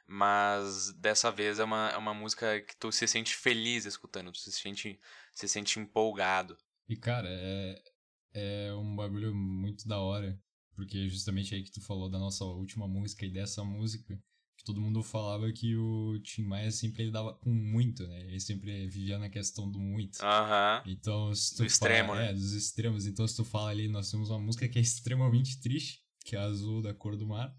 Mas dessa vez é uma, é uma música que tu se sente feliz escutando, tu se sente, se sente empolgado. E cara, é, é um bagulho muito da hora. Porque justamente aí que tu falou da nossa última música e dessa música, que todo mundo falava que o Tim Maia sempre ele dava com muito, né? Ele sempre vivia na questão do muito. Aham. Então, se tu Do extremo, fala, né? É, dos extremos. Então, se tu fala ali, nós temos uma música que é extremamente triste, que é Azul da Cor do Mar.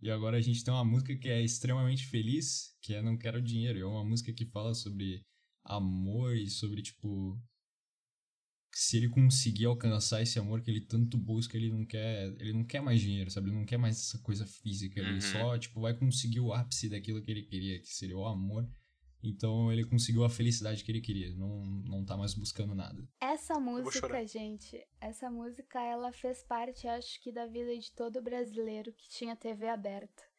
E agora a gente tem uma música que é extremamente feliz, que é Não Quero Dinheiro. É uma música que fala sobre amor e sobre, tipo, se ele conseguir alcançar esse amor que ele tanto busca, ele não quer, ele não quer mais dinheiro, sabe? Ele não quer mais essa coisa física, ele Uhum. só, tipo, vai conseguir o ápice daquilo que ele queria, que seria o amor. Então ele conseguiu a felicidade que ele queria, não, não tá mais buscando nada. Essa música, gente, essa música ela fez parte, acho que, da vida de todo brasileiro que tinha TV aberta.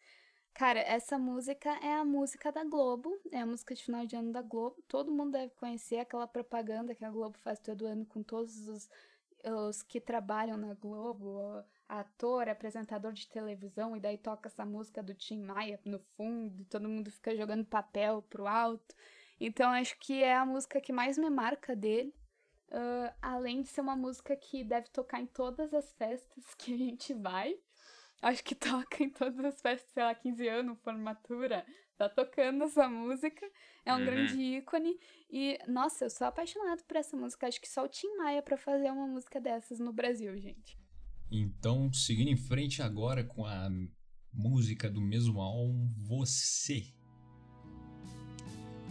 Cara, essa música é a música da Globo, é a música de final de ano da Globo. Todo mundo deve conhecer aquela propaganda que a Globo faz todo ano com todos os, os que trabalham na Globo, ator, apresentador de televisão, e daí toca essa música do Tim Maia no fundo, todo mundo fica jogando papel pro alto. Então acho que é a música que mais me marca dele. Uh, além de ser uma música que deve tocar em todas as festas que a gente vai. Acho que toca em todas as festas, sei lá, 15 anos, formatura. Tá tocando essa música. É um Uhum. grande ícone. E, nossa, eu sou apaixonado por essa música. Acho que só o Tim Maia pra fazer uma música dessas no Brasil, gente. Então, seguindo em frente agora com a música do mesmo álbum, Você.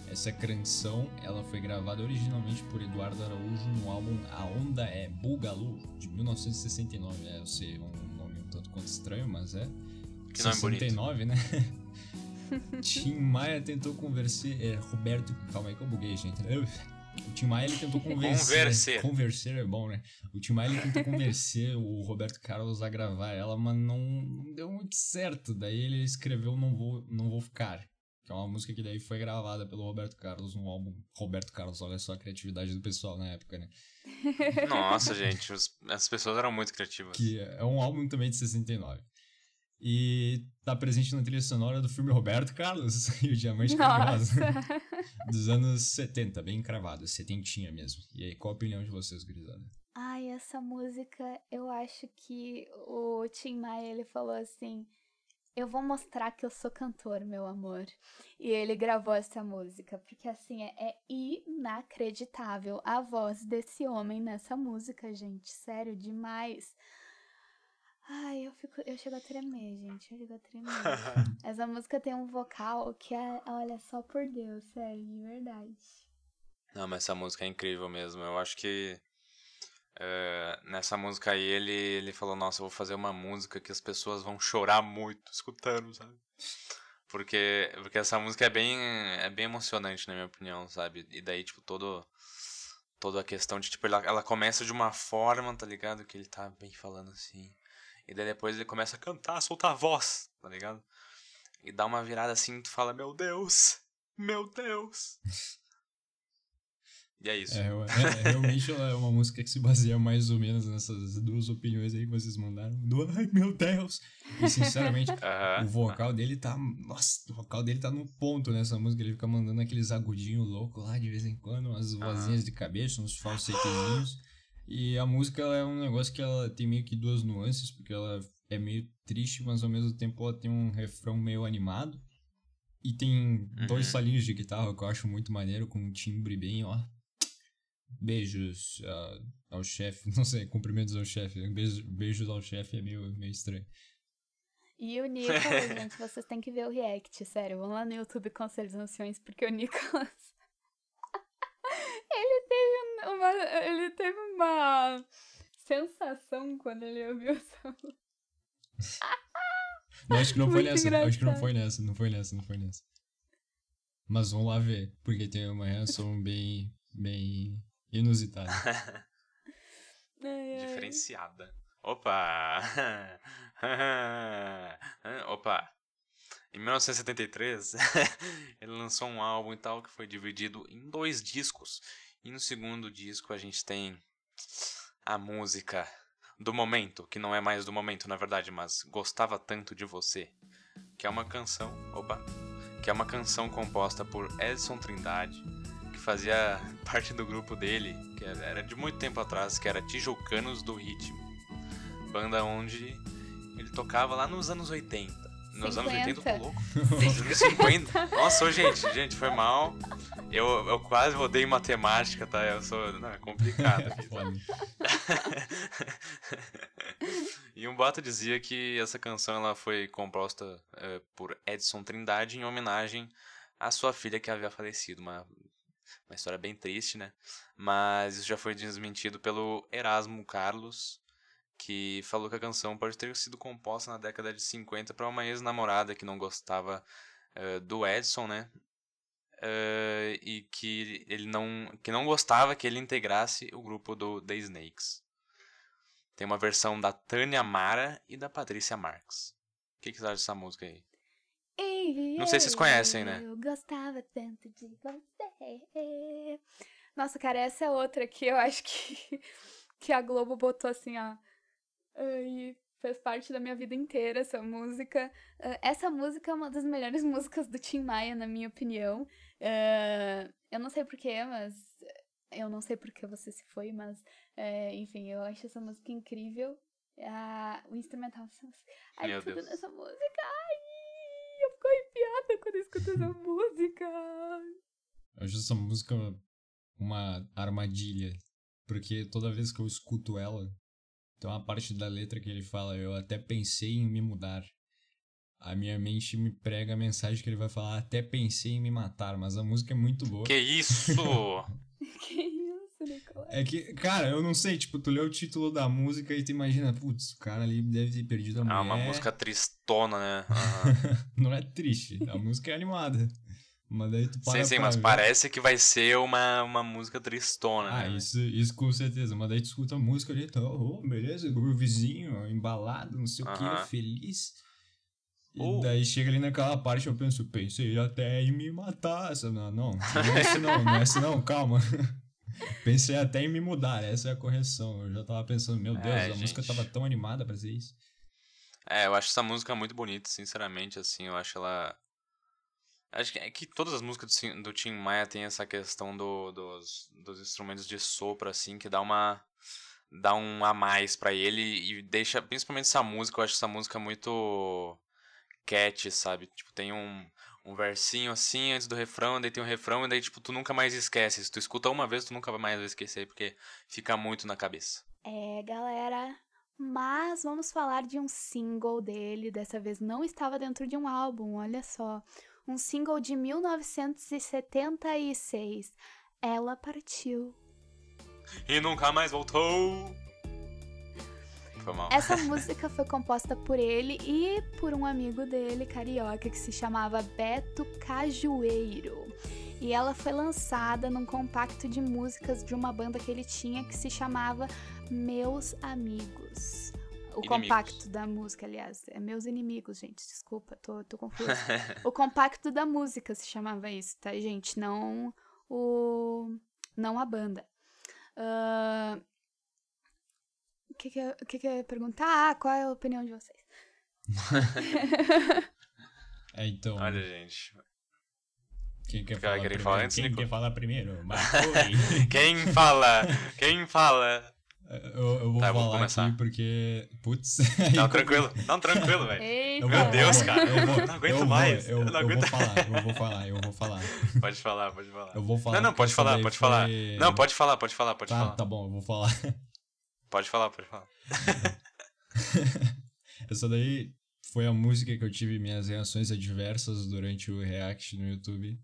Essa canção, ela foi gravada originalmente por Eduardo Araújo no álbum A Onda é Bugalu, de 1969. É, eu sei, é um nome um tanto quanto estranho, mas é. Que nome bonito. 69, né? Tim Maia tentou conversar. É, Roberto. Calma aí que eu buguei, gente. O Tim Maia ele tentou convencer. Converser. Converser é bom, né? O Tim Maia ele tentou convencer o Roberto Carlos a gravar ela, mas não, não deu muito certo. Daí ele escreveu Não Vou, não Vou Ficar. Que é uma música que daí foi gravada pelo Roberto Carlos no álbum Roberto Carlos. Olha só a criatividade do pessoal na época, né? Nossa, gente, os- as pessoas eram muito criativas. Que é um álbum também de 69. E tá presente na trilha sonora do filme Roberto Carlos e o Diamante. Nossa! Dos anos 70, bem cravado, setentinha mesmo. E aí, qual a opinião de vocês, gurizada? Ai, essa música, eu acho que o Tim Maia, ele falou assim, eu vou mostrar que eu sou cantor, meu amor. E ele gravou essa música, porque assim, é, é inacreditável a voz desse homem nessa música, gente. Sério, demais. Ai, eu fico, eu chego a tremer, gente, eu chego a tremer. Essa música tem um vocal que é, olha, só por Deus, sério, de verdade. Não, mas essa música é incrível mesmo. Eu acho que é, nessa música aí ele, ele falou, nossa, eu vou fazer uma música que as pessoas vão chorar muito escutando, sabe? Porque, porque essa música é bem, é bem emocionante, na minha opinião, sabe? E daí, tipo, todo, toda a questão de, tipo, ela, ela começa de uma forma, tá ligado? Que ele tá bem falando assim. E daí depois ele começa a cantar, soltar a voz, tá ligado? E dá uma virada assim, tu fala, meu Deus, meu Deus. E é isso. É, é- é- realmente ela é uma música que se baseia mais ou menos nessas duas opiniões aí que vocês mandaram. Do ai meu Deus! E sinceramente, o vocal dele tá. Nossa, o vocal dele tá no ponto nessa música. Ele fica mandando aqueles agudinhos loucos lá de vez em quando, umas vozinhas de cabeça, uns falsetezinhos. E a música é um negócio que ela tem meio que duas nuances, porque ela é meio triste, mas ao mesmo tempo ela tem um refrão meio animado. E tem dois Uhum. solinhos de guitarra que eu acho muito maneiro, com um timbre bem, ó. Beijos ah, ao chefe, não sei, cumprimentos ao chefe. Beijos, beijos ao chefe é meio, meio estranho. E o Nicolas, gente, vocês têm que ver o react, sério. Vão lá no YouTube Conselhos Anciões, porque o Nicolas. ele teve um, uma. Ele teve uma sensação quando ele ouviu essa. Não, acho que não foi Muito nessa. Acho que não foi nessa, não foi nessa, não foi nessa. Mas vamos lá ver, porque tem uma reação bem, bem inusitada. Diferenciada. Opa! Opa! Em 1973, ele lançou um álbum e tal que foi dividido em dois discos. E no segundo disco a gente tem a música do momento, que não é mais do momento na verdade, mas Gostava Tanto de Você, que é uma canção, opa, que é uma canção composta por Edson Trindade, fazia parte do grupo dele, que era de muito tempo atrás, que era Tijucanos do Ritmo, banda onde ele tocava lá nos anos 80. Nos anos 80, eu tô 50. louco. Nos anos 50. Nossa, gente, gente, foi mal. Eu, eu quase odeio matemática, tá? Eu sou. Não, é complicado aqui. Foda. e um boato dizia que essa canção ela foi composta eh, por Edson Trindade em homenagem à sua filha que havia falecido. Uma, uma história bem triste, né? Mas isso já foi desmentido pelo Erasmo Carlos, que falou que a canção pode ter sido composta na década de 50 para uma ex-namorada que não gostava eh, do Edson, né? Eh, e que ele não que não gostava que ele integrasse o grupo do The Snakes. Tem uma versão da Tânia Mara e da Patrícia Marx. O que, que você acha dessa música aí? Não sei se vocês conhecem, né? Eu gostava tanto de você. Nossa, cara, essa é outra que eu acho que, que a Globo botou assim, ó. E fez parte da minha vida inteira essa música. Ah, Essa música é uma das melhores músicas do Tim Maia, na minha opinião. Ah, eu não sei porquê, mas Eu não sei porque você se foi, mas é, enfim, eu acho essa música incrível. Ah, o instrumental. Ai, Meu tudo Deus. nessa música. Ai, quando eu escuto essa música. Eu acho essa música uma armadilha. Porque toda vez que eu escuto ela, tem uma parte da letra que ele fala, eu até pensei em me mudar. A minha mente me prega a mensagem que ele vai falar, até pensei em me matar, mas a música é muito boa. Que isso? que isso, Nicolas? É que, cara, eu não sei, tipo, tu lê o título da música e tu imagina, putz, o cara ali deve ter perdido a mulher. Ah, uma música tristona, né? Aham. não é triste, a música é animada. Mas daí tu para Sim, sim, pra mas ver- parece que vai ser uma, uma música tristona, Ah, né? isso, isso com certeza. Mas daí tu escuta a música ali, tá, oh, beleza, groovezinho, embalado, não sei o que, feliz. E Oh. daí chega ali naquela parte eu penso, pensei até em me matar. Essa, não, não, não é assim não, não é não, calma. pensei até em me mudar, essa é a correção. Eu já tava pensando, meu Deus, É, a música gente. tava tão animada pra ser isso. É, eu acho essa música muito bonita, sinceramente, assim, eu acho ela... Acho que, é que todas as músicas do, Tim- do Tim Maia tem essa questão do, dos, dos instrumentos de sopro, assim, que dá uma... Dá um a mais pra ele e deixa... Principalmente essa música, eu acho essa música muito... Cat, sabe? Tipo, tem um, um versinho assim antes do refrão, daí tem um refrão, e daí, tipo, tu nunca mais esquece. Se tu escuta uma vez, tu nunca mais vai esquecer, porque fica muito na cabeça. É, galera. Mas vamos falar de um single dele. Dessa vez não estava dentro de um álbum, olha só. Um single de 1976. Ela partiu. E nunca mais voltou! Foi mal. Essa música foi composta por ele e por um amigo dele, carioca, que se chamava Beto Cajueiro. E ela foi lançada num compacto de músicas de uma banda que ele tinha que se chamava Meus Amigos. O Inimigos. compacto da música, aliás, é Meus Inimigos, gente, desculpa, tô, tô confusa. o compacto da música se chamava isso, tá, gente? Não o. Não a banda. O que, que, eu- o que, que eu ia perguntar? Ah, qual é a opinião de vocês? É, então, Olha, gente. quem quer falar primeiro? falar antes, quem Nico? quer falar primeiro? Quem fala? Quem fala? eu, eu vou Tá, falar começar. aqui porque, putz... Não, tranquilo. Não, tranquilo, velho. Meu Deus, cara. Eu, vou, Eu não aguento eu mais. Vou, eu, Eu não eu aguento. vou falar, eu vou falar, eu vou falar. Pode falar, pode falar. Eu vou falar. Não, não, pode falar, pode foi- falar. Não, pode falar, pode falar, pode Tá, falar. tá bom, eu vou falar. Pode falar, pode falar. Essa daí foi a música que eu tive minhas reações adversas durante o react no YouTube.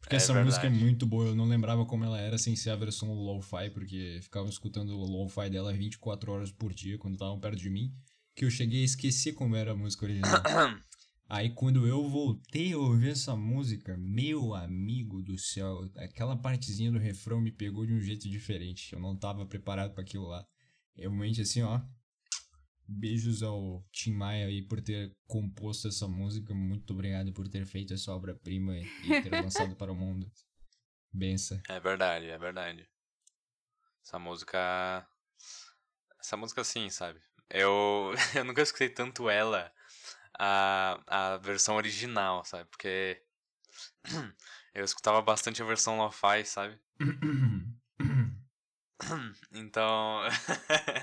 Porque É essa verdade. música é muito boa, eu não lembrava como ela era sem ser a versão lo-fi, porque ficavam escutando o lo-fi dela 24 horas por dia quando estavam perto de mim, que eu cheguei a esquecer como era a música original. Aí quando eu voltei a ouvir essa música, meu amigo do céu, aquela partezinha do refrão me pegou de um jeito diferente. Eu não tava preparado para aquilo lá. Realmente assim, ó. Beijos ao Tim Maia aí por ter composto essa música. Muito obrigado por ter feito essa obra-prima e ter lançado para o mundo. Benção. É verdade, é verdade. Essa música. Essa música, sim, sabe? Eu, eu nunca escutei tanto ela, a, a versão original, sabe? Porque eu escutava bastante a versão lo-fi, sabe? Então.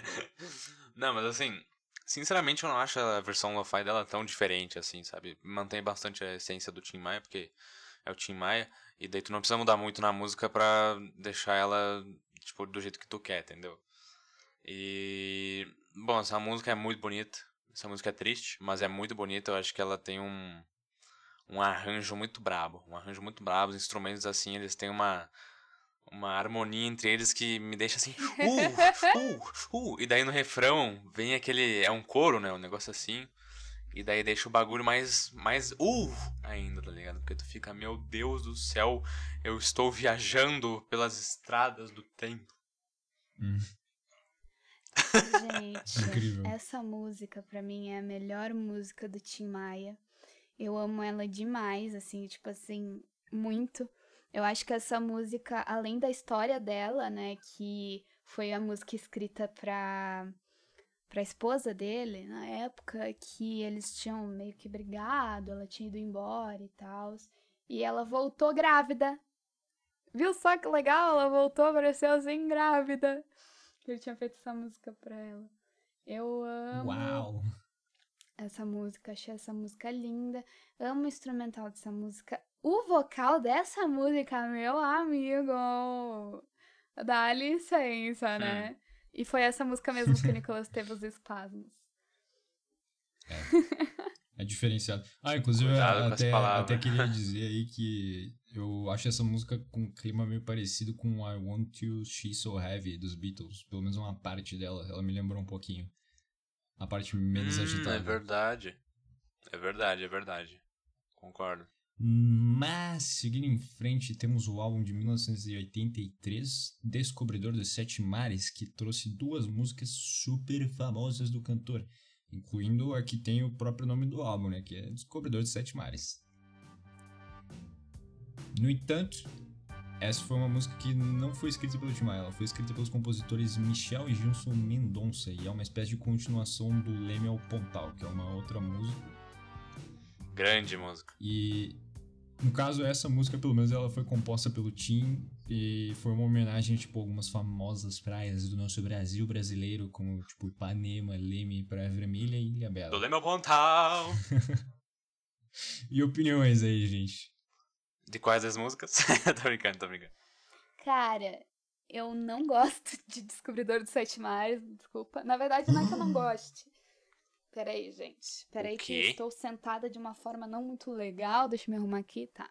não, mas assim, sinceramente eu não acho a versão lo-fi dela tão diferente assim, sabe? Mantém bastante a essência do Tim Maia, porque é o Tim Maia, e daí tu não precisa mudar muito na música pra deixar ela, tipo, do jeito que tu quer, entendeu? E. Bom, essa música é muito bonita. Essa música é triste, mas é muito bonita. Eu acho que ela tem um. Um arranjo muito brabo. Um arranjo muito brabo. Os instrumentos, assim, eles têm uma uma harmonia entre eles que me deixa assim, uh, uh, uh, e daí no refrão vem aquele, é um coro, né, um negócio assim, e daí deixa o bagulho mais, mais, uh, ainda, tá ligado? Porque tu fica, meu Deus do céu, eu estou viajando pelas estradas do tempo. Hum, Gente, Incrível. essa música pra mim é a melhor música do Tim Maia. Eu amo ela demais, assim, tipo assim, muito. Eu acho que essa música, além da história dela, né, que foi a música escrita pra, pra esposa dele, na época que eles tinham meio que brigado, ela tinha ido embora e tal. E ela voltou grávida. Viu só que legal? Ela voltou, apareceu assim grávida. Ele tinha feito essa música pra ela. Eu amo Uau! essa música, achei essa música linda. Amo o instrumental dessa música. O vocal dessa música, meu amigo! Dá licença, né? E foi essa música mesmo que o Nicolas teve os espasmos. É diferenciado. Ah, inclusive, Cuidado as até, até queria dizer aí que eu acho essa música com um clima meio parecido com I Want You, She's So Heavy, dos Beatles. Pelo menos uma parte dela, ela me lembrou um pouquinho. A parte menos Hum, agitada. é verdade. É verdade, é verdade. Concordo. Mas, seguindo em frente, temos o álbum de 1983, Descobridor dos Sete Mares, que trouxe duas músicas super famosas do cantor, incluindo a que tem o próprio nome do álbum, né, que é Descobridor dos Sete Mares. No entanto, essa foi uma música que não foi escrita pelo Tim Maia, ela foi escrita pelos compositores Michel e Gilson Mendonça, e é uma espécie de continuação do Leme ao Pontal, que é uma outra música Grande música. e no caso, essa música, pelo menos, ela foi composta pelo Tim e foi uma homenagem, tipo, a algumas famosas praias do nosso Brasil brasileiro, como, tipo, Ipanema, Leme, Praia Vermelha e Ilha Do Bela. Leme ao Pontal. E opiniões aí, gente? De quais as músicas? tô brincando, tô brincando. Cara, eu não gosto de Descobridor dos Sete Mares, desculpa. Na verdade, não é que eu não goste. Peraí, gente. Peraí que eu estou sentada de uma forma não muito legal. Deixa eu me arrumar aqui, tá.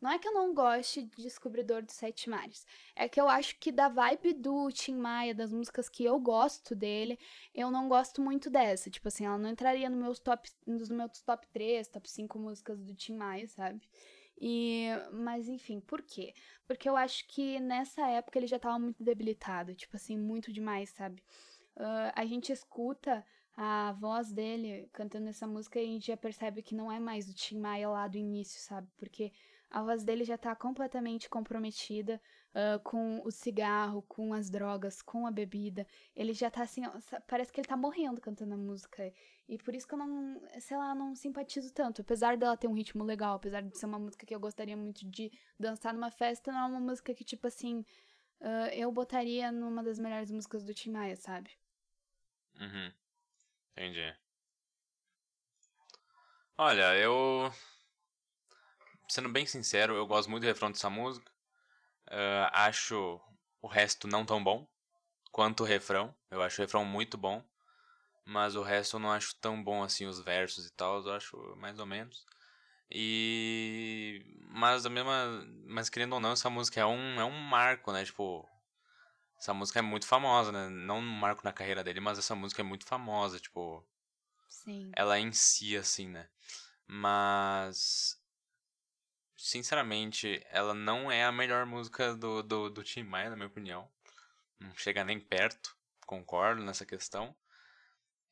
Não é que eu não goste de Descobridor dos Sete Mares. É que eu acho que da vibe do Tim Maia, das músicas que eu gosto dele, eu não gosto muito dessa. Tipo assim, ela não entraria no meus top, nos meus top 3, top 5 músicas do Tim Maia, sabe? E, mas enfim, por quê? Porque eu acho que nessa época ele já tava muito debilitado, tipo assim, muito demais, sabe? Ah, a gente escuta a voz dele cantando essa música e a gente já percebe que não é mais o Tim Maia lá do início, sabe? Porque a voz dele já tá completamente comprometida ah, com o cigarro, com as drogas, com a bebida. Ele já tá assim, ó, parece que ele tá morrendo cantando a música. E por isso que eu não, sei lá, não simpatizo tanto. Apesar dela ter um ritmo legal, apesar de ser uma música que eu gostaria muito de dançar numa festa, não é uma música que, tipo assim, ah, eu botaria numa das melhores músicas do Tim Maia, sabe? Uhum. Entendi. Olha, eu. Sendo bem sincero, eu gosto muito do refrão dessa música. Ah, acho o resto não tão bom quanto o refrão. Eu acho o refrão muito bom. Mas o resto eu não acho tão bom assim, os versos e tal. Eu acho mais ou menos. E. Mas a mesma. Mas querendo ou não, essa música é um, é um marco, né? Tipo. Essa música é muito famosa, né? Não um marco na carreira dele, mas essa música é muito famosa, tipo, Sim. ela em si, assim, né? Mas. Sinceramente, ela não é a melhor música do, do, do Tim Maia, na minha opinião. Não chega nem perto, concordo nessa questão.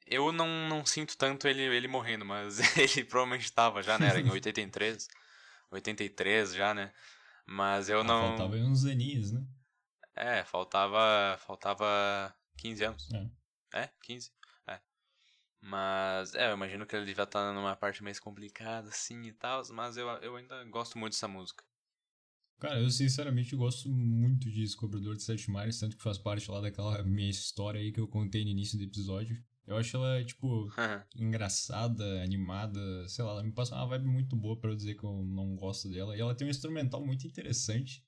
Eu não, não sinto tanto ele, ele morrendo, mas ele provavelmente estava já, né? Era em 83, 83 já, né? Mas eu Ah, não. Faltava uns aninhos, né? É, faltava. Faltava 15 anos. É. É, 15. É. Mas, é, eu imagino que ele devia estar numa parte mais complicada, assim e tal, mas eu, eu ainda gosto muito dessa música. Cara, eu sinceramente gosto muito de Descobridor de Sete Mares, tanto que faz parte lá daquela minha história aí que eu contei no início do episódio. Eu acho ela, tipo, engraçada, animada, sei lá, ela me passa uma vibe muito boa pra eu dizer que eu não gosto dela. E ela tem um instrumental muito interessante,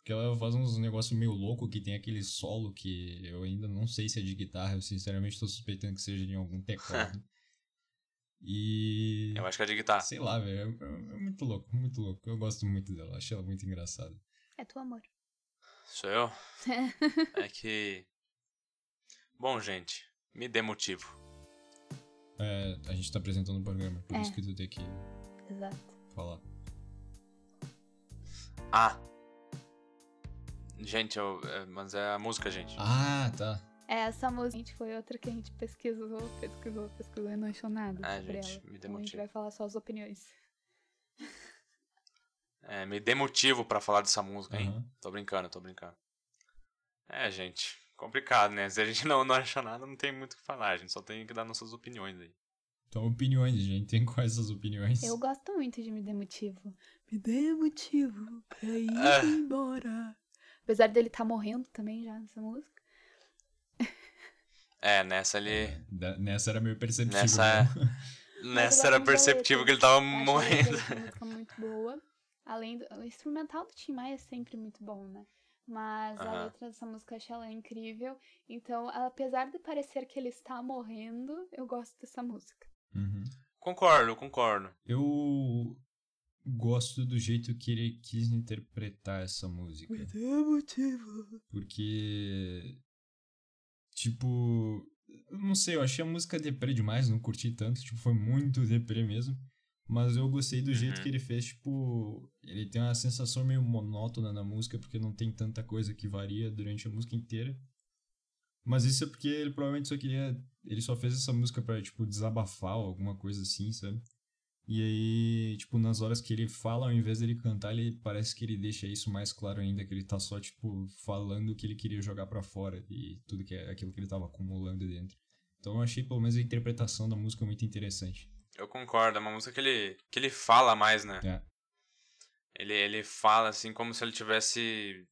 porque ela faz uns negócios meio louco que tem aquele solo que eu ainda não sei se é de guitarra, eu sinceramente tô suspeitando que seja de algum teclado. e. eu acho que é de guitarra. Sei lá, velho, é, é muito louco, muito louco. Eu gosto muito dela, acho ela muito engraçada. É tu amor. Sou eu? é que. Bom, gente, me dê motivo. É, a gente tá apresentando o programa, por É. isso que tu tem que Exato. falar. Ah! Gente, eu, é, mas é a música, gente. Ah, tá. É, Essa música gente, foi outra que a gente pesquisou, pesquisou, pesquisou e não achou nada Ah, sobre gente, ela. me dê Então a gente motivo. vai falar só as opiniões. É, me dê motivo pra falar dessa música, hein? Aham. Tô brincando, tô brincando. É, gente, complicado, né? Se a gente não, não acha nada, não tem muito o que falar. A gente só tem que dar nossas opiniões aí. Então, opiniões, gente. Tem quais essas opiniões? Eu gosto muito de Me Dê Motivo. Me dê motivo pra ir Ah. embora. Apesar dele estar morrendo também já nessa música. É, nessa ele. Da- Nessa era meio perceptível. Nessa- né? Eu Nessa era perceptível letra. que ele tava a morrendo. música muito boa. Além do o instrumental do Tim Maia é sempre muito bom, né? Mas a Aham. letra dessa música eu acho ela incrível. Então, apesar de parecer que ele está morrendo, eu gosto dessa música. Uhum. Concordo, concordo. Eu gosto do jeito que ele quis interpretar essa música. Porque. Tipo. Não sei, eu achei a música deprê demais, não curti tanto. Tipo, foi muito deprê mesmo. Mas eu gostei do jeito Uhum. que ele fez, tipo. Ele tem uma sensação meio monótona na música, porque não tem tanta coisa que varia durante a música inteira. Mas isso é porque ele provavelmente só queria. Ele só fez essa música pra, tipo, desabafar ou alguma coisa assim, sabe? E aí, tipo, nas horas que ele fala, ao invés dele cantar, ele parece que ele deixa isso mais claro ainda, que ele tá só, tipo, falando o que ele queria jogar pra fora e tudo que é aquilo que ele tava acumulando dentro. Então eu achei, pelo menos, a interpretação da música muito interessante. Eu concordo, é uma música que ele, que ele fala mais, né? É. Ele, ele fala assim como se ele tivesse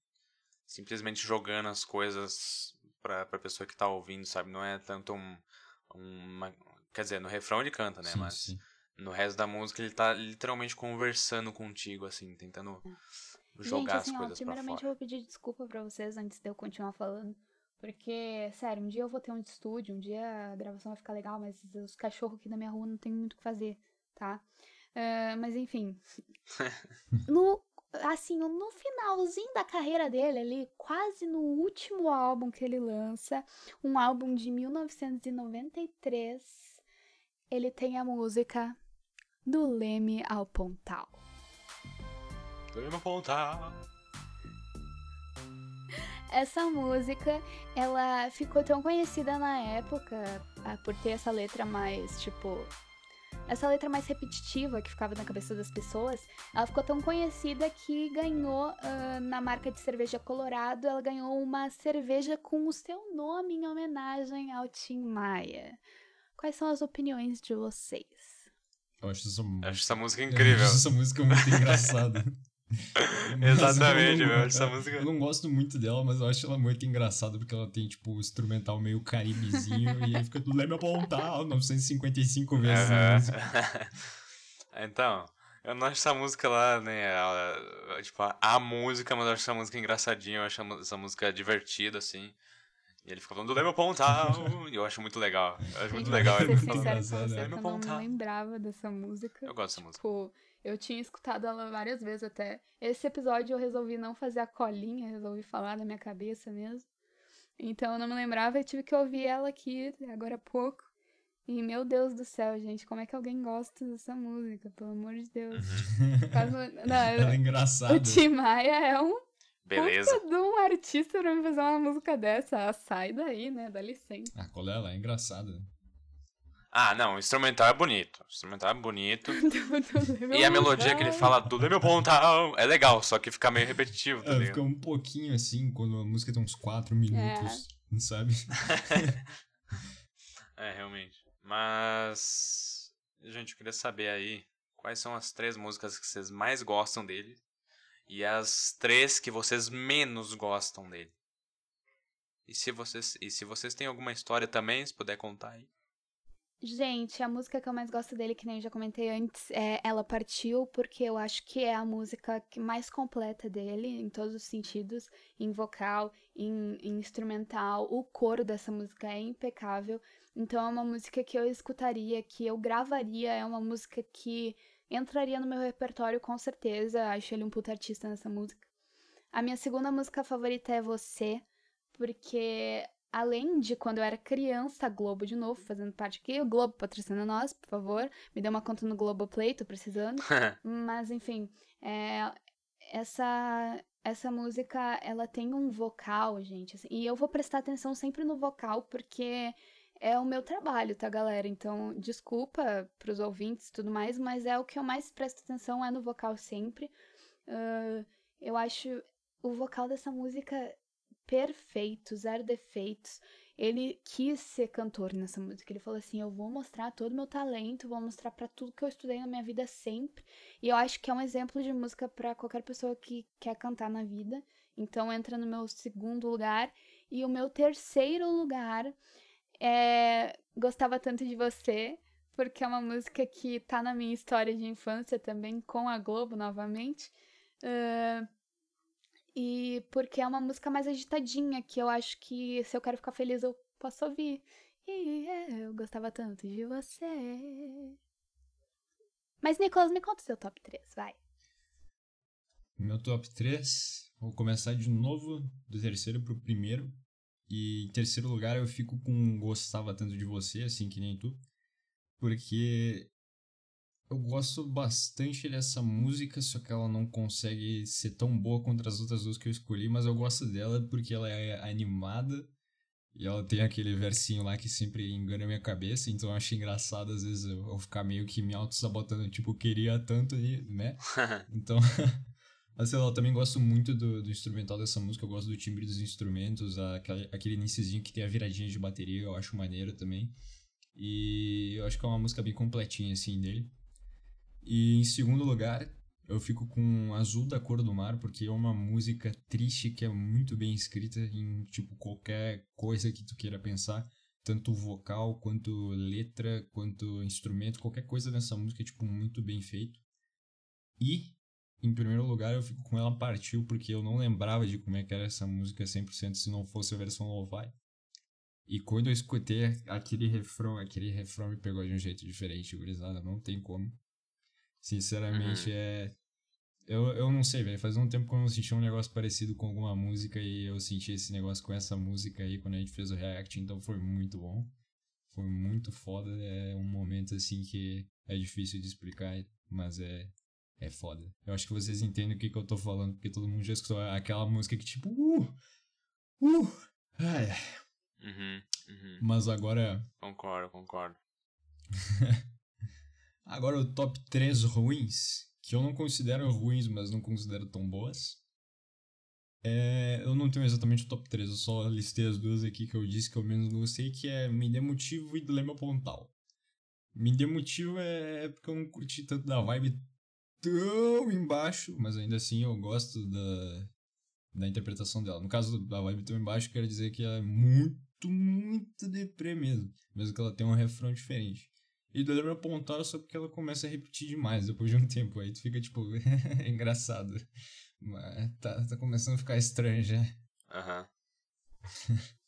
simplesmente jogando as coisas pra, pra pessoa que tá ouvindo, sabe? Não é tanto um. uma- quer dizer, no refrão ele canta, né? Sim, Mas sim. No resto da música ele tá literalmente conversando contigo, assim, tentando jogar Gente, assim, as ó, coisas pra primeiramente eu vou pedir desculpa pra vocês antes de eu continuar falando. Porque, sério, um dia eu vou ter um estúdio, um dia a gravação vai ficar legal, mas os cachorros aqui da minha rua não tem muito o que fazer, tá? Ah, mas enfim. no, assim, no finalzinho da carreira dele, ali, quase no último álbum que ele lança, um álbum de 1993, ele tem a música do Leme ao Pontal. Tô me apontar. Essa música, ela ficou tão conhecida na época ah, por ter essa letra mais, tipo. Essa letra mais repetitiva que ficava na cabeça das pessoas, ela ficou tão conhecida que ganhou ah, na marca de cerveja Colorado, ela ganhou uma cerveja com o seu nome em homenagem ao Tim Maia. Quais são as opiniões de vocês? Eu acho essa, Eu acho essa música eu incrível. acho essa música muito engraçada. Exatamente, eu não- eu acho essa música- Eu não gosto muito dela, mas eu acho ela muito engraçada porque ela tem, tipo, um instrumental meio caribezinho e aí fica tudo lembra apontar 955 vezes música. então, eu não acho essa música lá, né? tipo, a, a música, mas eu acho essa música engraçadinha, eu acho essa música divertida, assim. E ele fica falando do Lema Pontal, e eu acho muito legal. Eu acho muito legal vou ele ser falando. você né? eu não lembrava dessa música. Eu gosto dessa música. Tipo, eu tinha escutado ela várias vezes até. Esse episódio eu resolvi não fazer a colinha, resolvi falar da minha cabeça mesmo. Então eu não me lembrava e tive que ouvir ela aqui agora há pouco. E meu Deus do céu, gente, como é que alguém gosta dessa música? Pelo amor de Deus. Faz uma- Não, Ela é engraçada. o Tim Maia é um Beleza. puta de um artista pra me fazer uma música dessa. Ah, sai daí, né? Dá licença. Ah, qual é ela? É engraçada. Ah, não, o instrumental é bonito. O instrumental é bonito. Do- do E a melodia que ele fala do Lema Pontal é legal, só que fica meio repetitivo, tá ligado? fica um pouquinho assim, quando a música tem uns 4 minutos, sabe? É, realmente. Mas. Gente, eu queria saber aí quais são as três músicas que vocês mais gostam dele e as três que vocês menos gostam dele. E se vocês, e se vocês têm alguma história também, se puder contar aí. Gente, a música que eu mais gosto dele, que nem eu já comentei antes, é Ela Partiu, porque eu acho que é a música mais completa dele, em todos os sentidos, em vocal, em, em instrumental. O coro dessa música é impecável. Então é uma música que eu escutaria, que eu gravaria, é uma música que entraria no meu repertório com certeza. Acho ele um puta artista nessa música. A minha segunda música favorita é Você, porque além de quando eu era criança, a Globo de novo, fazendo parte aqui, o Globo patrocina nós, por favor, me dê uma conta no Globoplay, tô precisando. Mas enfim, é, essa essa música, ela tem um vocal, gente, assim, e eu vou prestar atenção sempre no vocal porque é o meu trabalho, tá, galera? Então, desculpa pros ouvintes e tudo mais, mas é o que eu mais presto atenção é no vocal sempre. Ah, eu acho o vocal dessa música perfeito, zero defeitos. ele quis ser cantor nessa música. Ele falou assim: eu vou mostrar todo o meu talento, vou mostrar para tudo que eu estudei na minha vida sempre. E eu acho que é um exemplo de música para qualquer pessoa que quer cantar na vida. Então entra no meu segundo lugar. E o meu terceiro lugar é Gostava Tanto de Você, porque é uma música que tá na minha história de infância também, com a Globo novamente. Uh, e porque é uma música mais agitadinha, que eu acho que se eu quero ficar feliz eu posso ouvir. E eu gostava tanto de você. Mas, Nicolas, me conta o seu top 3, vai. Meu top 3, vou começar de novo do terceiro pro primeiro. E em terceiro lugar eu fico com Gostava Tanto de Você, assim que nem tu. Porque eu gosto bastante dessa música, só que ela não consegue ser tão boa quanto as outras duas que eu escolhi, mas eu gosto dela porque ela é animada e ela tem aquele versinho lá que sempre engana a minha cabeça, então eu acho engraçado às vezes eu, eu ficar meio que me auto-sabotando, tipo, queria tanto, né? então, mas sei lá, eu também gosto muito do, do instrumental dessa música, eu gosto do timbre dos instrumentos, aquele, iníciozinho que tem a viradinha de bateria, eu acho maneiro também. E eu acho que é uma música bem completinha, assim, dele. E em segundo lugar, eu fico com Azul da Cor do Mar, porque é uma música triste que é muito bem escrita em, tipo, qualquer coisa que tu queira pensar. Tanto vocal, quanto letra, quanto instrumento, qualquer coisa nessa música é, tipo, muito bem feito. E, em primeiro lugar, eu fico com Ela Partiu, porque eu não lembrava de como é que era essa música 100% se não fosse a versão lo-fi. E quando eu escutei aquele refrão, aquele refrão me pegou de um jeito diferente, gurizada, não tem como. Sinceramente, uhum. é. Eu, eu não sei, velho. Faz um tempo que eu não senti um negócio parecido com alguma música e eu senti esse negócio com essa música aí quando a gente fez o React, então foi muito bom. Foi muito foda. É um momento assim que é difícil de explicar, mas é, é foda. Eu acho que vocês entendem o que, que eu tô falando, porque todo mundo já escutou aquela música que tipo. Uh! Uh! Ai. Uhum, uhum. Mas agora. Concordo, concordo. Agora o top 3 ruins, que eu não considero ruins, mas não considero tão boas. É, eu não tenho exatamente o top 3, eu só listei as duas aqui que eu disse que eu menos gostei, que é Me Dê Motivo e Dilema Pontal. Me Dê Motivo é porque eu não curti tanto da vibe tão embaixo, mas ainda assim eu gosto da, da interpretação dela. No caso da vibe tão embaixo, quero dizer que ela é muito, muito deprê mesmo, mesmo que ela tenha um refrão diferente. E do me apontar só porque ela começa a repetir demais depois de um tempo. Aí tu fica tipo, é engraçado. Mas tá, tá começando a ficar estranho já. Aham. Uhum.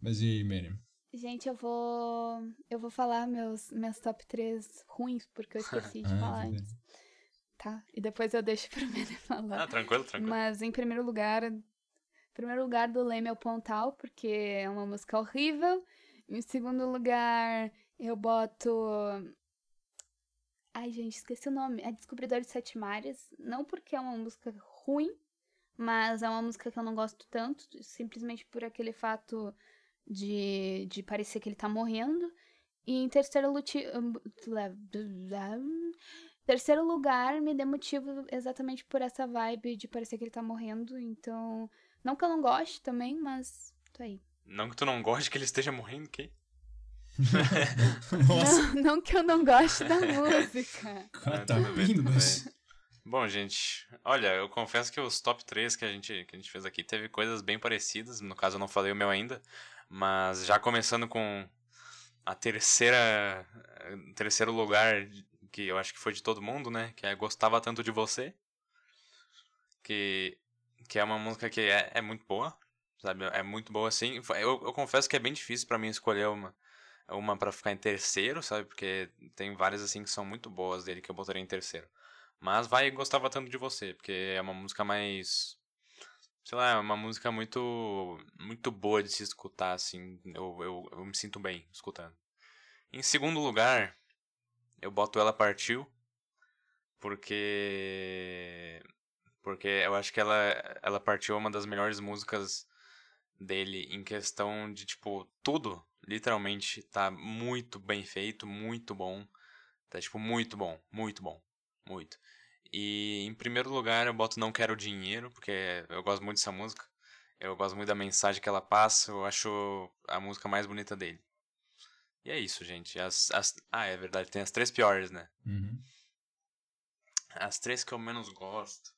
Mas e aí, Miriam? Gente, eu vou. Eu vou falar meus, meus top 3 ruins, porque eu esqueci de ah, falar antes. Tá? E depois eu deixo pro Miriam falar. Ah, tranquilo, tranquilo. Mas em primeiro lugar. Em primeiro lugar do Leme é o Pontal, porque é uma música horrível. Em segundo lugar, eu boto. Ai, gente, esqueci o nome. É Descobridor de Sete Mares. Não porque é uma música ruim, mas é uma música que eu não gosto tanto, simplesmente por aquele fato de, de parecer que ele tá morrendo. E em terceiro, luti... terceiro lugar, me dê motivo exatamente por essa vibe de parecer que ele tá morrendo. Então, não que eu não goste também, mas tô aí. Não que tu não goste que ele esteja morrendo, que? Nossa. Não, não, que eu não goste da música. Cara, tá vindo, mas... Bom, gente, olha, eu confesso que os top 3 que a gente, que a gente fez aqui teve coisas bem parecidas. No caso, eu não falei o meu ainda. Mas já começando com a terceira. Terceiro lugar, que eu acho que foi de todo mundo, né? Que é Gostava Tanto de Você. Que, que é uma música que é, é muito boa, sabe? É muito boa, assim. Eu, eu confesso que é bem difícil para mim escolher uma uma para ficar em terceiro, sabe? Porque tem várias assim que são muito boas dele que eu botaria em terceiro. Mas vai gostava tanto de você, porque é uma música mais sei lá, é uma música muito muito boa de se escutar assim. Eu, eu, eu me sinto bem escutando. Em segundo lugar, eu boto Ela Partiu, porque porque eu acho que ela ela partiu uma das melhores músicas dele em questão de tipo tudo Literalmente tá muito bem feito, muito bom. Tá tipo muito bom, muito bom, muito. E em primeiro lugar eu boto Não Quero Dinheiro, porque eu gosto muito dessa música. Eu gosto muito da mensagem que ela passa, eu acho a música mais bonita dele. E é isso, gente. As, as... Ah, é verdade, tem as três piores, né? Uhum. As três que eu menos gosto.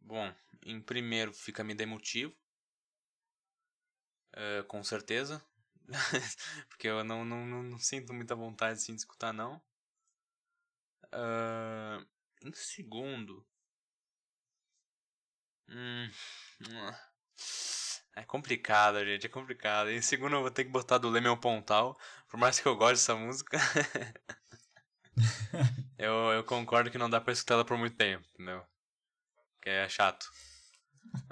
Bom, em primeiro fica Me Dê Motivo. É, com certeza. Porque eu não, não, não, não sinto muita vontade assim, de escutar, não. Ah, em segundo. Hum, é complicado, gente. É complicado. Em segundo eu vou ter que botar do Lemon Pontal. Por mais que eu goste dessa música. eu, eu concordo que não dá pra escutar ela por muito tempo, entendeu? Que é chato.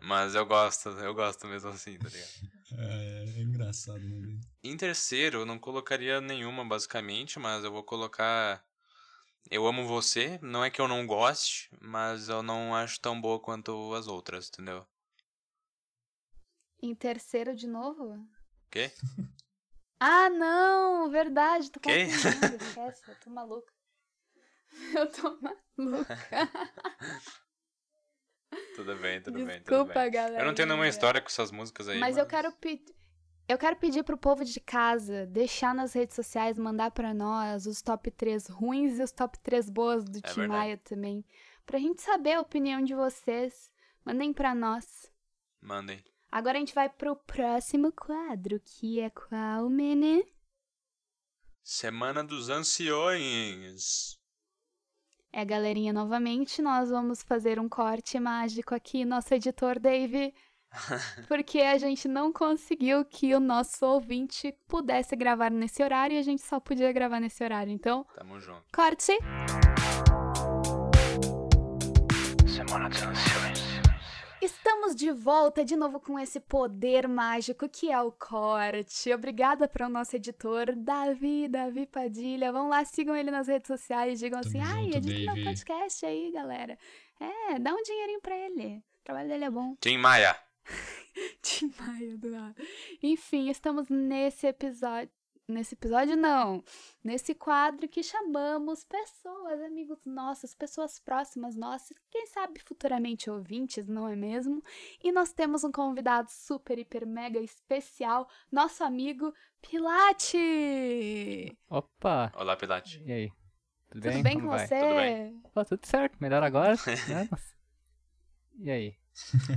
Mas eu gosto, eu gosto mesmo assim, tá ligado? É, é engraçado, né? Em terceiro, eu não colocaria nenhuma, basicamente, mas eu vou colocar. Eu amo você. Não é que eu não goste, mas eu não acho tão boa quanto as outras, entendeu? Em terceiro de novo? Quê? Ah, não! Verdade, tô Quê? confundindo. Esquece, eu tô maluca. Eu tô maluca. Tudo bem, tudo bem, tudo Desculpa, bem. galera. Eu não tenho nenhuma história com essas músicas aí. Mas eu quero pedir. Eu quero pedir pro povo de casa deixar nas redes sociais, mandar pra nós os top 3 ruins e os top 3 boas do Tim É verdade. Maia também. Pra gente saber a opinião de vocês. Mandem pra nós. Mandem. Agora a gente vai pro próximo quadro, que é qual, Menê? Semana dos Anciões. É, galerinha, novamente nós vamos fazer um corte mágico aqui, nosso editor Dave, porque a gente não conseguiu que o nosso ouvinte pudesse gravar nesse horário e a gente só podia gravar nesse horário. Então, Tamo junto. corte! Semana dos Anciões. Estamos de volta de novo com esse poder mágico que é o corte. Obrigada para o nosso editor, Davi, Davi Padilha. Vão lá, sigam ele nas redes sociais, digam assim, Tamo ai, junto, edita meu Dave." podcast aí, galera. É, dá um dinheirinho pra ele. O trabalho dele é bom. Tim Maia. Tim Maia do nada. Enfim, estamos nesse episódio. Nesse episódio, não. Nesse quadro que chamamos pessoas, amigos nossos, pessoas próximas nossas, quem sabe futuramente ouvintes, não é mesmo? E nós temos um convidado super, hiper, mega especial, nosso amigo Pilate! Opa! Olá, Pilate. E aí? Tudo, Tudo bem? bem com vai? você? Tudo bem. Pô, tudo certo, melhor agora. né? E aí?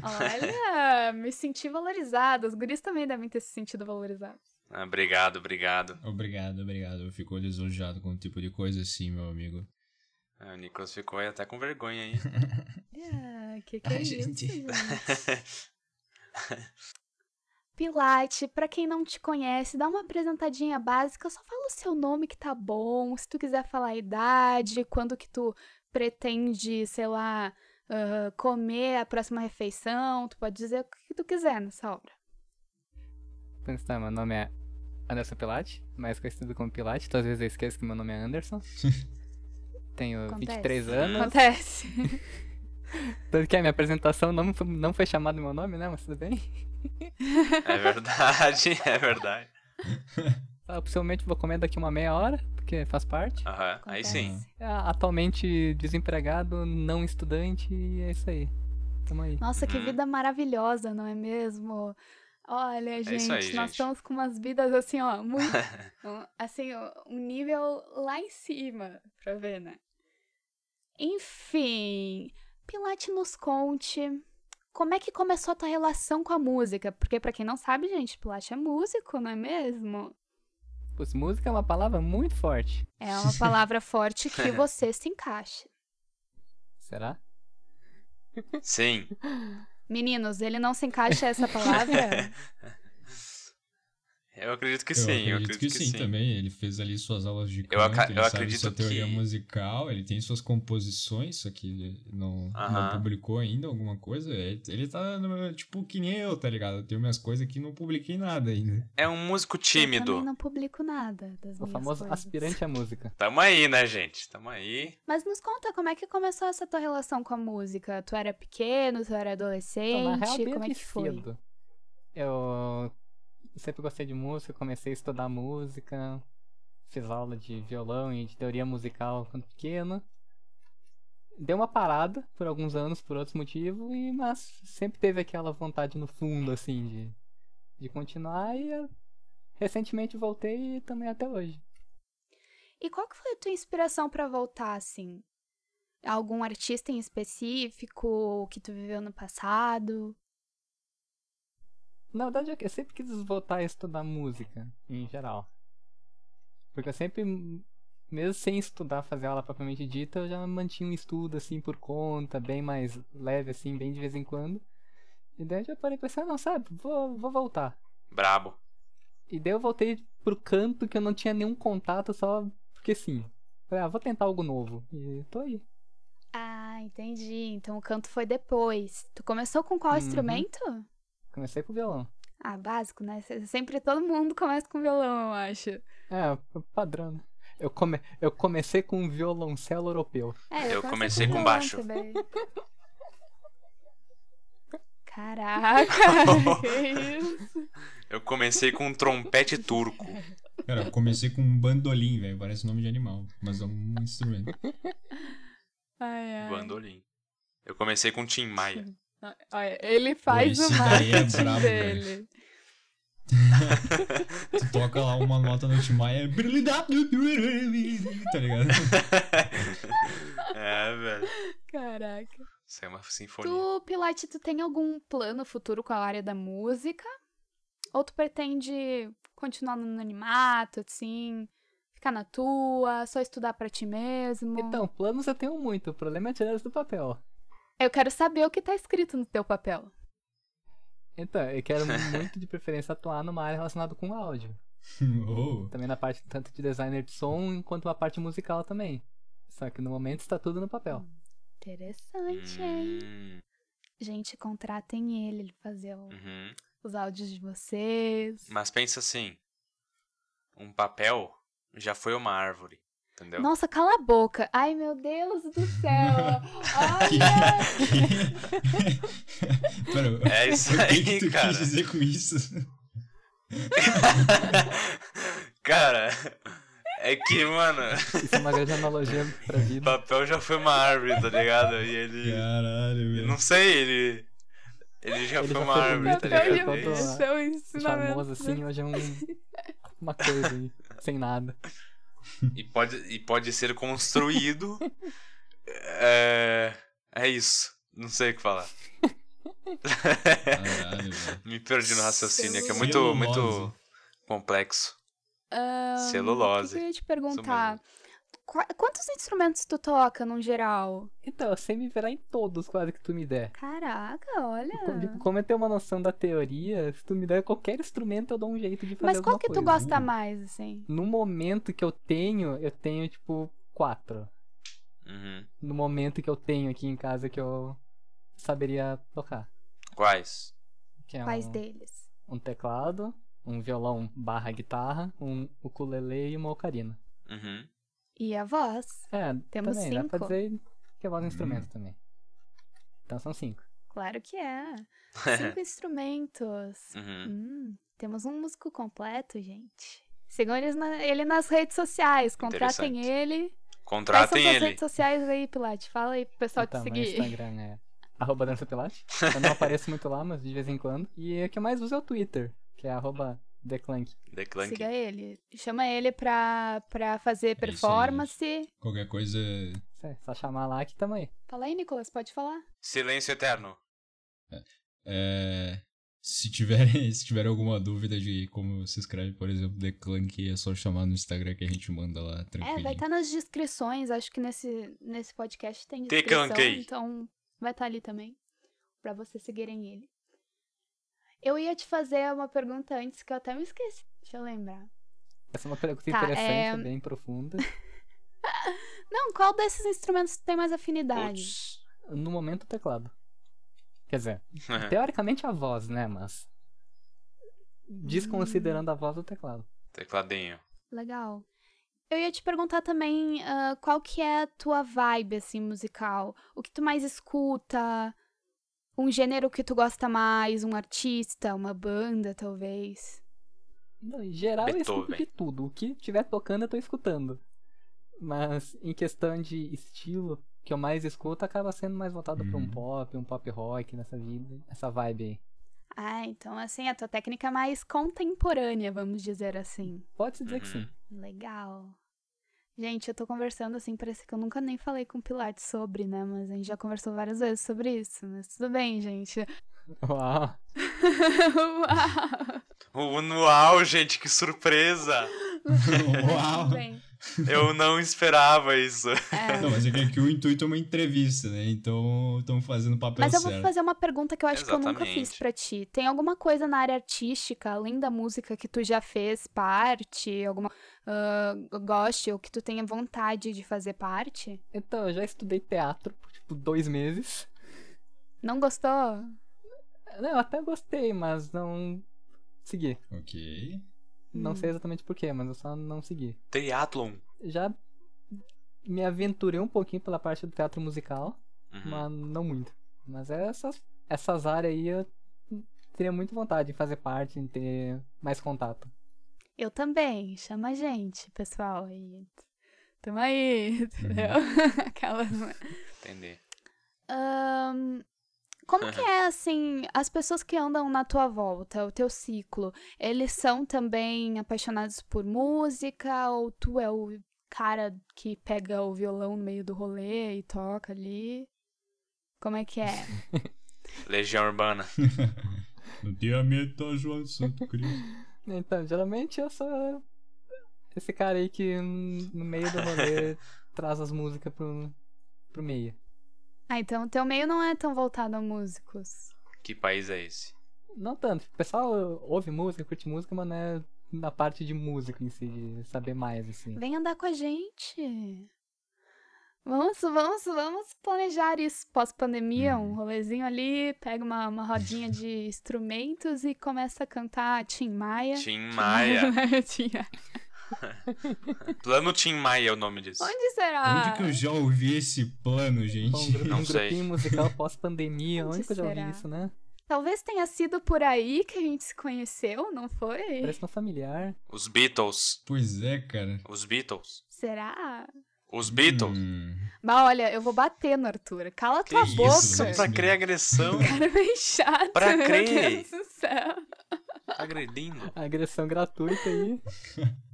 Olha, me senti valorizada. Os guris também devem ter se sentido valorizados. Ah, obrigado, obrigado. Obrigado, obrigado. Eu fico lisonjeado com um tipo de coisa assim, meu amigo. Ah, o Nicolas ficou aí até com vergonha aí. Ah, que que é Ai, isso, gente. gente? Pilate, pra quem não te conhece, dá uma apresentadinha básica, só fala o seu nome que tá bom, se tu quiser falar a idade, quando que tu pretende, sei lá, ah, comer a próxima refeição, tu pode dizer o que tu quiser nessa obra. Então, meu nome é Anderson Pilate, mais conhecido como Pilate. Todas as vezes eu esqueço que meu nome é Anderson. Tenho Acontece. 23 anos. Acontece. Tanto que a minha apresentação não, foi- não foi chamado meu nome, né? Mas tudo bem. É verdade, é verdade. Ah, possivelmente vou comer daqui uma meia hora, porque faz parte. Aham, aí sim. Ah, Atualmente desempregado, não estudante, e é isso aí. Tamo aí. Nossa, que Uhum. vida maravilhosa, não é mesmo? Olha, É gente, isso aí, nós gente. estamos com umas vidas assim, ó, muito. um- assim, um nível lá em cima, pra ver, né? Enfim, Pilate nos conte como é que começou a tua relação com a música? Porque, pra quem não sabe, gente, Pilate é músico, não é mesmo? Putz, música é uma palavra muito forte. É uma palavra forte que você se encaixa. Será? Sim. Meninos, ele não se encaixa essa palavra? Eu acredito que eu sim, acredito eu acredito que, sim, também. Ele fez ali suas aulas de canto, aca- ele eu sabe acredito sua teoria que- musical, ele tem suas composições, só que ele não, não Aham. publicou ainda alguma coisa. Ele ele tá, tipo, que nem eu, tá ligado? Eu tenho minhas coisas que não publiquei nada ainda. É um músico Eu tímido. também não publico nada das O famoso coisas. aspirante à música. Tamo aí, né, gente? Tamo aí. Mas nos conta, como é que começou essa tua relação com a música? Tu era pequeno, tu era Então, adolescente, na real, como é que foi? cedo. Eu sempre gostei de música, comecei a estudar música, fiz aula de violão e de teoria musical quando pequeno. deu uma parada por alguns anos, por outros motivos, e, mas sempre teve aquela vontade no fundo, assim, de, de continuar. E recentemente voltei e também até hoje. E qual que foi a tua inspiração pra voltar, assim? Algum artista em específico que tu viveu no passado? Na verdade, eu sempre quis voltar a estudar música, em geral. Porque eu sempre, mesmo sem estudar, fazer aula propriamente dita, eu já mantinha um estudo, assim, por conta, bem mais leve, assim, bem de vez em quando. E daí eu já parei pensar, não, sabe, vou, vou voltar. Brabo. E daí eu voltei pro canto que eu não tinha nenhum contato, só porque sim. Falei, ah, vou tentar algo novo. E tô aí. Ah, entendi. Então o canto foi depois. Tu começou com qual Uhum. instrumento? Comecei com violão. Ah, básico, né? Se- Sempre todo mundo começa com violão, eu acho. É, padrão, né? Eu, come... eu comecei com um violoncelo europeu. É, Eu comecei com violão baixo. também. Caraca, que isso? Eu comecei com um trompete turco. Cara, eu comecei com um bandolim, velho. Parece nome de animal, mas é um instrumento. Ai, ai. Bandolim. Eu comecei com Tim Maia. Olha, ele faz Pô, o é marketing brabo, dele. Tu toca lá uma nota no Timaya. Tá ligado? é, velho. Caraca. Isso é uma sinfonia. Tu, Pilate, tu tem algum plano futuro com a área da música? Ou tu pretende continuar no anonimato, assim, ficar na tua, só estudar pra ti mesmo? Então, planos eu tenho muito. O problema é tirar eles do papel. Eu quero saber o que tá escrito no teu papel. Então, eu quero muito de preferência atuar numa área relacionada com áudio. Oh, Também na parte tanto de designer de som quanto uma parte musical também. Só que no momento está tudo no papel. Interessante, hein? Hum, Gente, contratem ele, ele fazer o- uhum. os áudios de vocês. Mas pensa assim: um papel já foi uma árvore. Entendeu? Nossa, cala a boca. Ai, meu Deus do céu. Olha! Pera, É isso o que, aí, que tu cara. quis dizer com isso? Cara, é que, mano, Isso é uma grande analogia pra o vida. papel já foi uma árvore, tá ligado? E ele. Caralho, eu velho. Não sei, ele. Ele já Ele foi já uma árvore, tá ele já ligado? foi É é o ensinamento. Famoso assim, hoje é um, uma coisa aí, sem nada. E pode, e pode ser construído. É. É isso. Não sei o que falar. Caralho. Me perdi no raciocínio, que é muito, Celulose. muito complexo. Ahn, Celulose. O que que eu ia te Isso perguntar? Quantos instrumentos tu toca, no geral? Então, eu sei me virar em todos quase que tu me der. Caraca, olha. Como- Como eu tenho uma noção da teoria, se tu me der qualquer instrumento, eu dou um jeito de fazer Mas qual que tu gosta mais, assim? No momento que eu tenho, eu tenho, tipo, quatro. Uhum. No momento que eu tenho aqui em casa que eu saberia tocar. Quais? Que é Quais um, deles? um teclado, um violão barra guitarra, um ukulele e uma ocarina. Uhum. E a voz? É, Temos também, dá pra cinco. dizer que é voz instrumento também. Então são cinco. Claro que é. Cinco instrumentos. Uhum. Hum, temos um músico completo, gente. Sigam eles na- ele nas redes sociais. Contratem ele. Quais são Contratem suas ele. redes sociais aí, Pilate? Fala aí pro pessoal então, te meu seguir. Instagram é arroba dança pilate. Eu não apareço muito lá, mas de vez em quando. E o que eu mais uso é o Twitter, que é arroba theclank. The Clank. Siga ele. Chama ele pra, pra fazer É performance. Qualquer coisa. Aí, Só chamar lá que tamo aí. Fala aí, Nicolas, pode falar. Silêncio eterno. É, se tiverem se tiver alguma dúvida de como se escreve, por exemplo, The Clank, é só chamar no Instagram que a gente manda lá É, tranquilo. vai estar nas descrições. Acho que nesse, nesse podcast tem Te descrição. clanquei. Então vai estar ali também. Pra vocês seguirem ele. Eu ia te fazer uma pergunta antes que eu até me esqueci. Deixa eu lembrar. Essa é uma pergunta Tá, interessante, é- bem profunda. Não, qual desses instrumentos tem mais afinidade? Putz. No momento, o teclado. Quer dizer, É. teoricamente a voz, né? Mas. Desconsiderando a voz do teclado. Tecladinho. Legal. Eu ia te perguntar também ah, qual que é a tua vibe, assim, musical. O que tu mais escuta? Um gênero que tu gosta mais? Um artista? Uma banda, talvez? No em geral, eu escuto Beethoven. de tudo. O que estiver tocando, eu tô escutando. Mas em questão de estilo, que eu mais escuto acaba sendo mais voltado pra um Uhum. pop, um pop rock nessa vida, essa vibe aí. Ah, então assim, a tua técnica é mais contemporânea, vamos dizer assim. Pode-se dizer que Uhum. sim. Legal. Gente, eu tô conversando assim, parece que eu nunca nem falei com o Pilates sobre, né? Mas a gente já conversou várias vezes sobre isso. Mas tudo bem, gente. Uau. Uau! Uau, gente, que surpresa! Uau! Tudo bem. Eu não esperava isso. É. Não, mas é que aqui o intuito é uma entrevista, né? Então estamos fazendo papel Mas eu vou certo. fazer uma pergunta que eu acho que eu nunca fiz Exatamente. pra ti. Tem alguma coisa na área artística, além da música, que tu já fez parte? Alguma ah, goste ou que tu tenha vontade de fazer parte? Então, eu já estudei teatro por tipo dois meses. Não gostou? Não, eu até gostei, mas não segui. Ok. Não Hum. sei exatamente porquê, mas eu só não segui. Triathlon. Já me aventurei um pouquinho pela parte do teatro musical, Uhum. mas não muito. Mas essas, essas áreas aí eu teria muito vontade de fazer parte, em ter mais contato. Eu também. Chama a gente, pessoal. E... Tamo aí, entendeu? Aquelas. Entendi. Ahn, como que é, assim, as pessoas que andam na tua volta, o teu ciclo, eles são também apaixonados por música ou tu é o cara que pega o violão no meio do rolê e toca ali? Como é que é? Legião Urbana. Não tenha medo, João de Santo Cristo. Então, geralmente eu sou esse cara aí que hum, no meio do rolê traz as músicas pro, pro meio. Ah, então o teu meio não é tão voltado a músicos. Que país é esse? Não tanto. O pessoal ouve música, curte música, mas não é na parte de música em si, de saber mais, assim. Vem andar com a gente. Vamos, vamos, vamos planejar isso pós-pandemia, um rolezinho ali, pega uma, uma rodinha de instrumentos e começa a cantar Tim Maia. Tim Maia. Tim Maia. Plano Tim Maia é o nome disso. Onde será? Onde que eu já ouvi esse plano, Um, gente? grupo, Não um sei. grupinho musical pós-pandemia, Onde onde que eu já ouvi isso, né? Talvez tenha sido por aí que a gente se conheceu, não foi? Parece um familiar. Os Beatles. Pois é, cara. Os Beatles. Será? Os Beatles. Hum, Mas olha, eu vou bater no Arthur. Cala Que tua isso? boca. Só pra criar agressão. Cara, bem chato. Pra meu crer. Deus do céu. Agredindo. Agressão gratuita aí.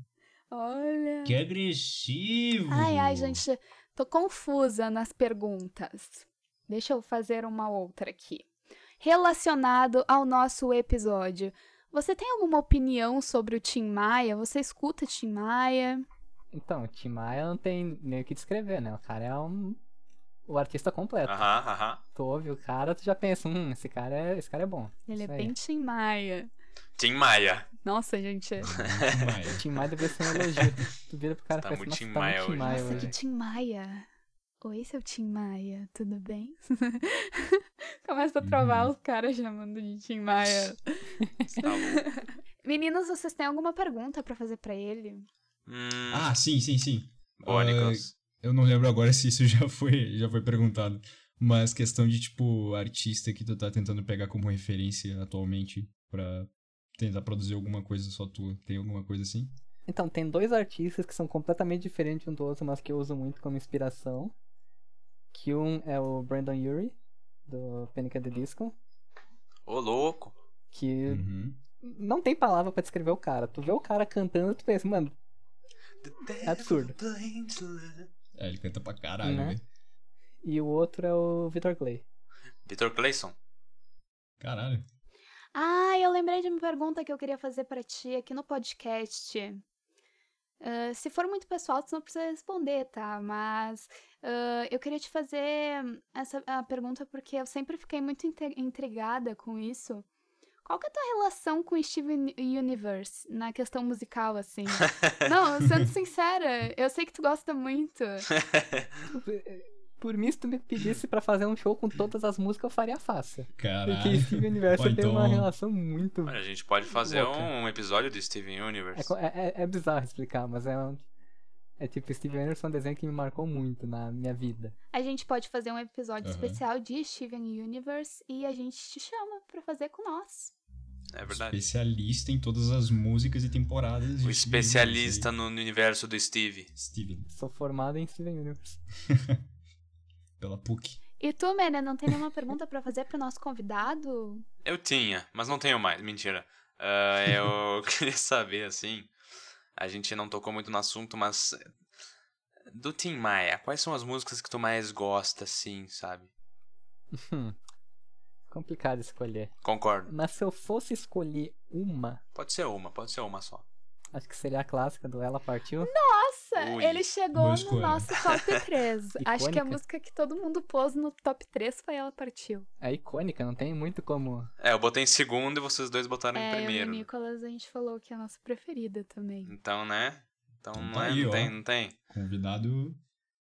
Olha. que agressivo. Ai, ai, gente, tô confusa nas perguntas. Deixa eu fazer uma outra aqui. Relacionado ao nosso episódio, você tem alguma opinião sobre o Tim Maia? Você escuta Tim Maia? Então, o Tim Maia não tem nem o que descrever, né? O cara é um. O artista completo. Aham, aham. Tu ouve o cara, tu já pensa, hum, esse cara é, esse cara é bom. Ele Isso é aí. bem Tim Maia. Tim Maia. Nossa, gente. Vai. O Tim Maia deveria ser um elogio. Tu vira pro cara e Tá pensa, muito nossa, Tim tá Maia Tim hoje." Maia Nossa, que hoje. Tim Maia. Oi, seu Tim Maia, tudo bem? Começa a trovar Uhum. os caras chamando de Tim Maia. Tá bom. Meninas, vocês têm alguma pergunta pra fazer pra ele? Hum, Ah, sim, sim, sim. boa, Ah, Nicolas. Eu não lembro agora se isso já foi, já foi perguntado. Mas questão de, tipo, artista que tu tá tentando pegar como referência atualmente pra tentar produzir alguma coisa só tua. Tem alguma coisa assim? Então, tem dois artistas que são completamente diferentes um do outro, mas que eu uso muito como inspiração. Que um é o Brandon Urie, do Panic! at the Disco. Ô, louco. Que Uhum. não tem palavra pra descrever o cara. Tu vê o cara cantando, tu pensa, mano, É absurdo. É, ele canta pra caralho, Né? E o outro é o Victor Clay. Vitor Clayson. Caralho. Ah, eu lembrei de uma pergunta que eu queria fazer pra ti aqui no podcast. Ah, se for muito pessoal, tu não precisa responder, tá? Mas ah, eu queria te fazer essa a pergunta porque eu sempre fiquei muito intrigada com isso. Qual que é a tua relação com o Steven Universe na questão musical, assim? não, sendo sincera, eu sei que tu gosta muito. Por mim, se tu me pedisse pra fazer um show com todas as músicas, eu faria fácil. Caralho. Porque Steven Universe tem uma então- relação muito. Olha, a gente pode fazer Louca. um episódio de Steven É, Universe. co- é, é- é bizarro explicar, mas é um. É tipo, Steven Universe é um desenho que me marcou muito na minha vida. A gente pode fazer um episódio Aham. especial de Steven Universe e a gente te chama pra fazer com nós. É verdade. Especialista em todas as músicas e temporadas. de O especialista no universo do Steve. Steven. Sou formado em Steven Universe. pela PUC. E tu, Mene, não tem nenhuma pergunta pra fazer pro nosso convidado? Eu tinha, mas não tenho mais. Mentira. Ah, eu queria saber, assim. A gente não tocou muito no assunto, mas. Do Tim Maia, quais são as músicas que tu mais gosta, assim, sabe? Hum. Complicado escolher. Concordo. Mas se eu fosse escolher uma, Pode ser uma, pode ser uma só. Acho que seria a clássica do Ela Partiu. Nossa, Ui, ele chegou no nosso top 3. Acho que a música que todo mundo pôs no top 3 foi Ela Partiu. É icônica, não tem muito como. É, eu botei em segundo e vocês dois botaram em É, eu e o primeiro. Nicolas, a gente falou que é a nossa preferida também. Então, né? Então, Então não, tá é, aí, não ó. tem, não tem. Convidado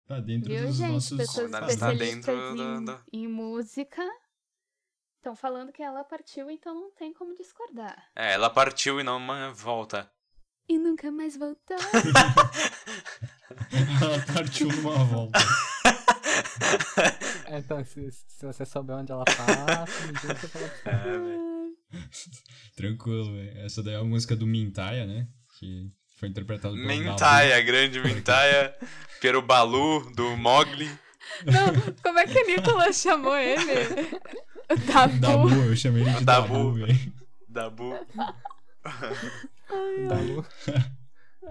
tá dentro Viu, dos gente? nossos Pessoas especialistas dentro do- em, do- em música estão falando que ela partiu, então não tem como discordar. É, ela partiu e não volta. E nunca mais voltou. Ela partiu numa volta. Então, se, se você souber onde ela tá, me diga que eu falo pra você. É, velho. Tranquilo, velho. Essa daí é a música do Mintaia, né? Que foi interpretado pelo Mintaia, grande Mintaia. Pelo Balu, do Mogli. não, como é que o Nicolas chamou ele? Dabu. Dabu. Dabu, eu chamei ele de Dabu. Dabu, velho. Dabu. Dalu.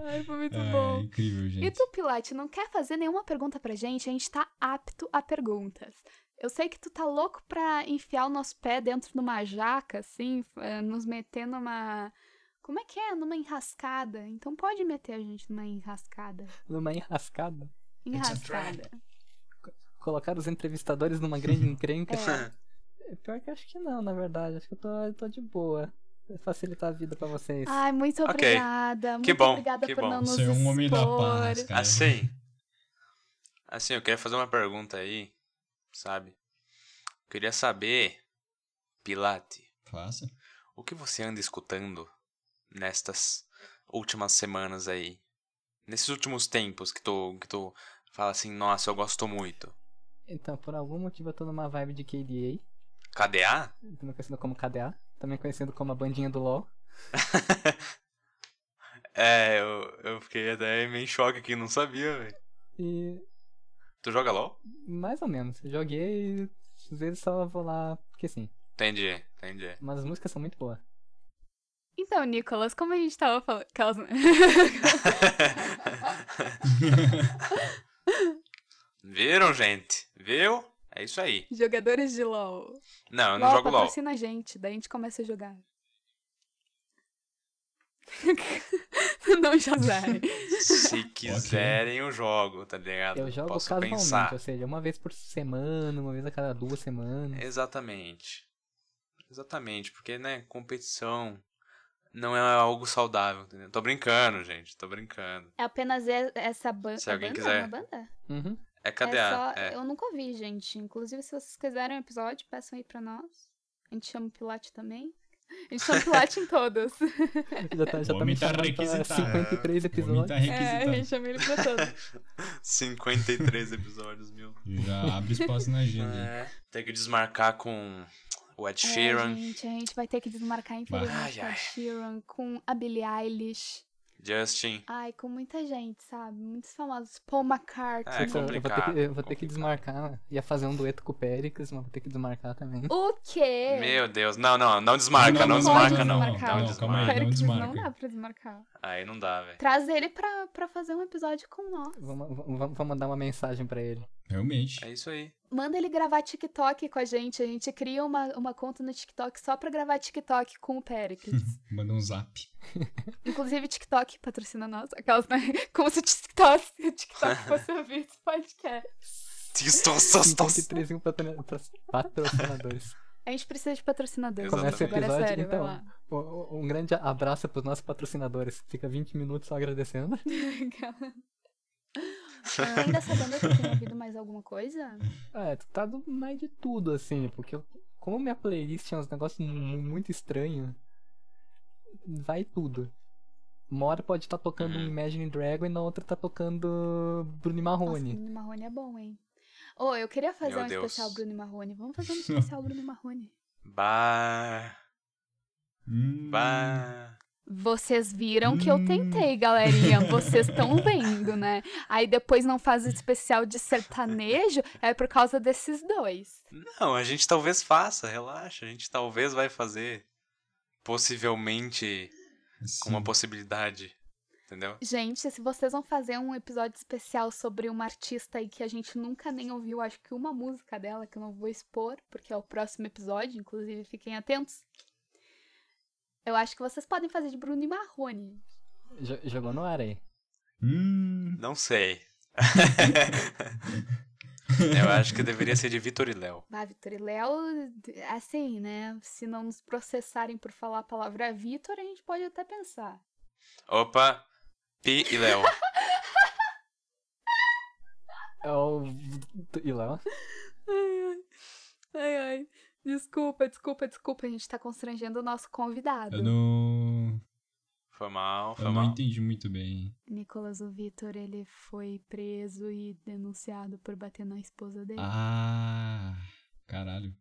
Ai, foi muito É, bom. incrível, E gente. tu, Pilate, não quer fazer nenhuma pergunta pra gente? A gente tá apto a perguntas. Eu sei que tu tá louco pra enfiar o nosso pé dentro de uma jaca, assim, eh, nos meter numa. Como é que é? Numa enrascada. Então pode meter a gente numa enrascada. Numa enrascada. Enrascada. Colocar os entrevistadores numa grande encrenca. É. É, Pior que eu acho que não, na verdade. Acho que eu tô, eu tô de boa. Facilitar a vida pra vocês. Ai, muito obrigada. Muito Que bom, obrigada que por bom. não nos Você é um homem da paz, cara. Assim. Assim, eu queria fazer uma pergunta aí, sabe? Eu queria saber, Pilate, Faça. o que você anda escutando nestas últimas semanas aí? Nesses últimos tempos que tu, que tu fala assim, nossa, eu gosto muito. Então, por algum motivo eu tô numa vibe de KDA, KDA? também conhecido como KDA, também conhecido como a bandinha do LoL. É, eu, eu fiquei até meio em choque aqui, não sabia, velho. E Tu joga LOL? mais ou menos. Joguei, às vezes só vou lá, porque sim. Entendi, entendi. Mas as músicas são muito boas. Então, Nicolas, como a gente tava falando. Aquelas- Viram, gente? Viu? É isso aí. Jogadores de LOL. Não, eu não LOL jogo LOL. patrocina a gente, daí a gente começa a jogar. não, José. Se quiserem, eu jogo, tá ligado? Eu jogo Posso casualmente, pensar. ou seja, uma vez por semana, uma vez a cada duas semanas. Exatamente. Exatamente, porque, né, competição não é algo saudável, entendeu? Tô brincando, gente, tô brincando. É apenas essa ban Se alguém banda. quiser. Uma banda? Uhum. É É KDA, só... é. Eu nunca ouvi, gente. Inclusive, se vocês quiserem um episódio, peçam aí pra nós. A gente chama o Pilate também. A gente chama o Pilate em todos. Já tá, já O tá me homem tá requisitado. 53 O homem episódios. tá É, a gente chama ele pra todos. 53 episódios, mil. Já abre espaço na agenda. É, tem que desmarcar com o Ed É, Sheeran, gente, a gente vai ter que desmarcar, infelizmente, Ai, com a ai. Sheeran, com a Billie Eilish. Justin. Ai, com muita gente, sabe? Muitos famosos. Paul McCartney. É, Então, eu vou ter que, complicado, eu vou ter que complicado. desmarcar. né? Ia fazer um dueto com o Péricles, mas vou ter que desmarcar também. O quê? Meu Deus, não, não, não desmarca, não, Não, não desmarca, não. desmarcar. Não Não, calma aí, desmarca. não desmarca. não dá pra desmarcar. Aí não dá, velho. Traz ele pra, pra fazer um episódio com nós. Vamos, vamos, vamos mandar uma mensagem pra ele. Realmente. É isso aí. Manda ele gravar TikTok com a gente. A gente cria uma, uma conta no TikTok só pra gravar TikTok com o Péricles. Manda um zap. Inclusive, TikTok patrocina nós. Aquelas, né? Como se o TikTok, o TikTok fosse ouvir esse podcast. Tistos, 53 mil patrocina- patrocinadores. A gente precisa de patrocinadores. Começa o é episódio, sério, então. Um grande abraço pros nossos patrocinadores. Fica 20 minutos só agradecendo. Dessa banda, tu tem ouvido mais alguma coisa? É, tá do mais de tudo, assim, porque eu- como minha playlist tinha uns negócios mu- muito estranhos, vai tudo. Uma hora pode estar tocando um Uhum. Imagine Dragon e na outra tá tocando Bruno e Nossa, Marrone. Bruno Marrone é bom, hein? Ô, eu queria fazer Meu um Deus. especial Bruno e Marrone. Vamos fazer um especial Bruno Marrone. Bah, Hum, bah. Vocês viram que eu tentei, galerinha. Vocês estão vendo, né? Aí depois não faz especial de sertanejo, é por causa desses dois. Não, a gente talvez faça, relaxa. A gente talvez vai fazer. Possivelmente com uma Sim. possibilidade. Entendeu? Gente, se vocês vão fazer um episódio especial sobre uma artista aí que a gente nunca nem ouviu, acho que uma música dela que eu não vou expor, porque é o próximo episódio, inclusive fiquem atentos. Eu acho que vocês podem fazer de Bruno e Marrone. Jo- jogou no ar aí. Hum, Não sei. Eu acho que deveria ser de Vitor e Léo. Ah, Vitor e Léo, assim, né? Se não nos processarem por falar a palavra Vitor, a gente pode até pensar. Opa, Pi e Léo. É o. E Léo? Ai, ai. Ai, ai. Desculpa, desculpa, desculpa. A gente tá constrangendo o nosso convidado. eu não. Foi mal, foi Eu não mal. entendi muito bem. Nicolas, o Vitor, ele foi preso e denunciado por bater na esposa dele. Ah, caralho.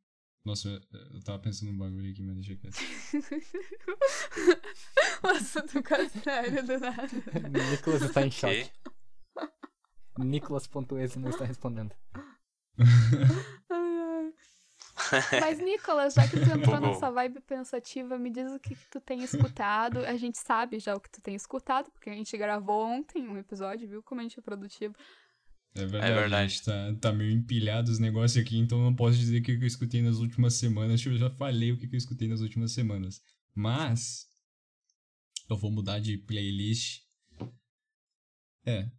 Nossa, eu, eu tava pensando num bagulho aqui, mas deixa quieto. Nossa, tu fica sério do nada. Nicolas está em Que? choque. Nicolas.exe não está respondendo. Mas, Nicolas, já que tu entrou nessa vibe pensativa, me diz o que, que tu tem escutado. A gente sabe já o que tu tem escutado, porque a gente gravou ontem um episódio, viu como a gente é produtivo. É verdade. verdade. A gente tá, tá meio empilhado os negócios aqui, então eu não posso dizer o que que eu escutei nas últimas semanas. Eu já falei o que que eu escutei nas últimas semanas. Mas. Eu vou mudar de playlist. É.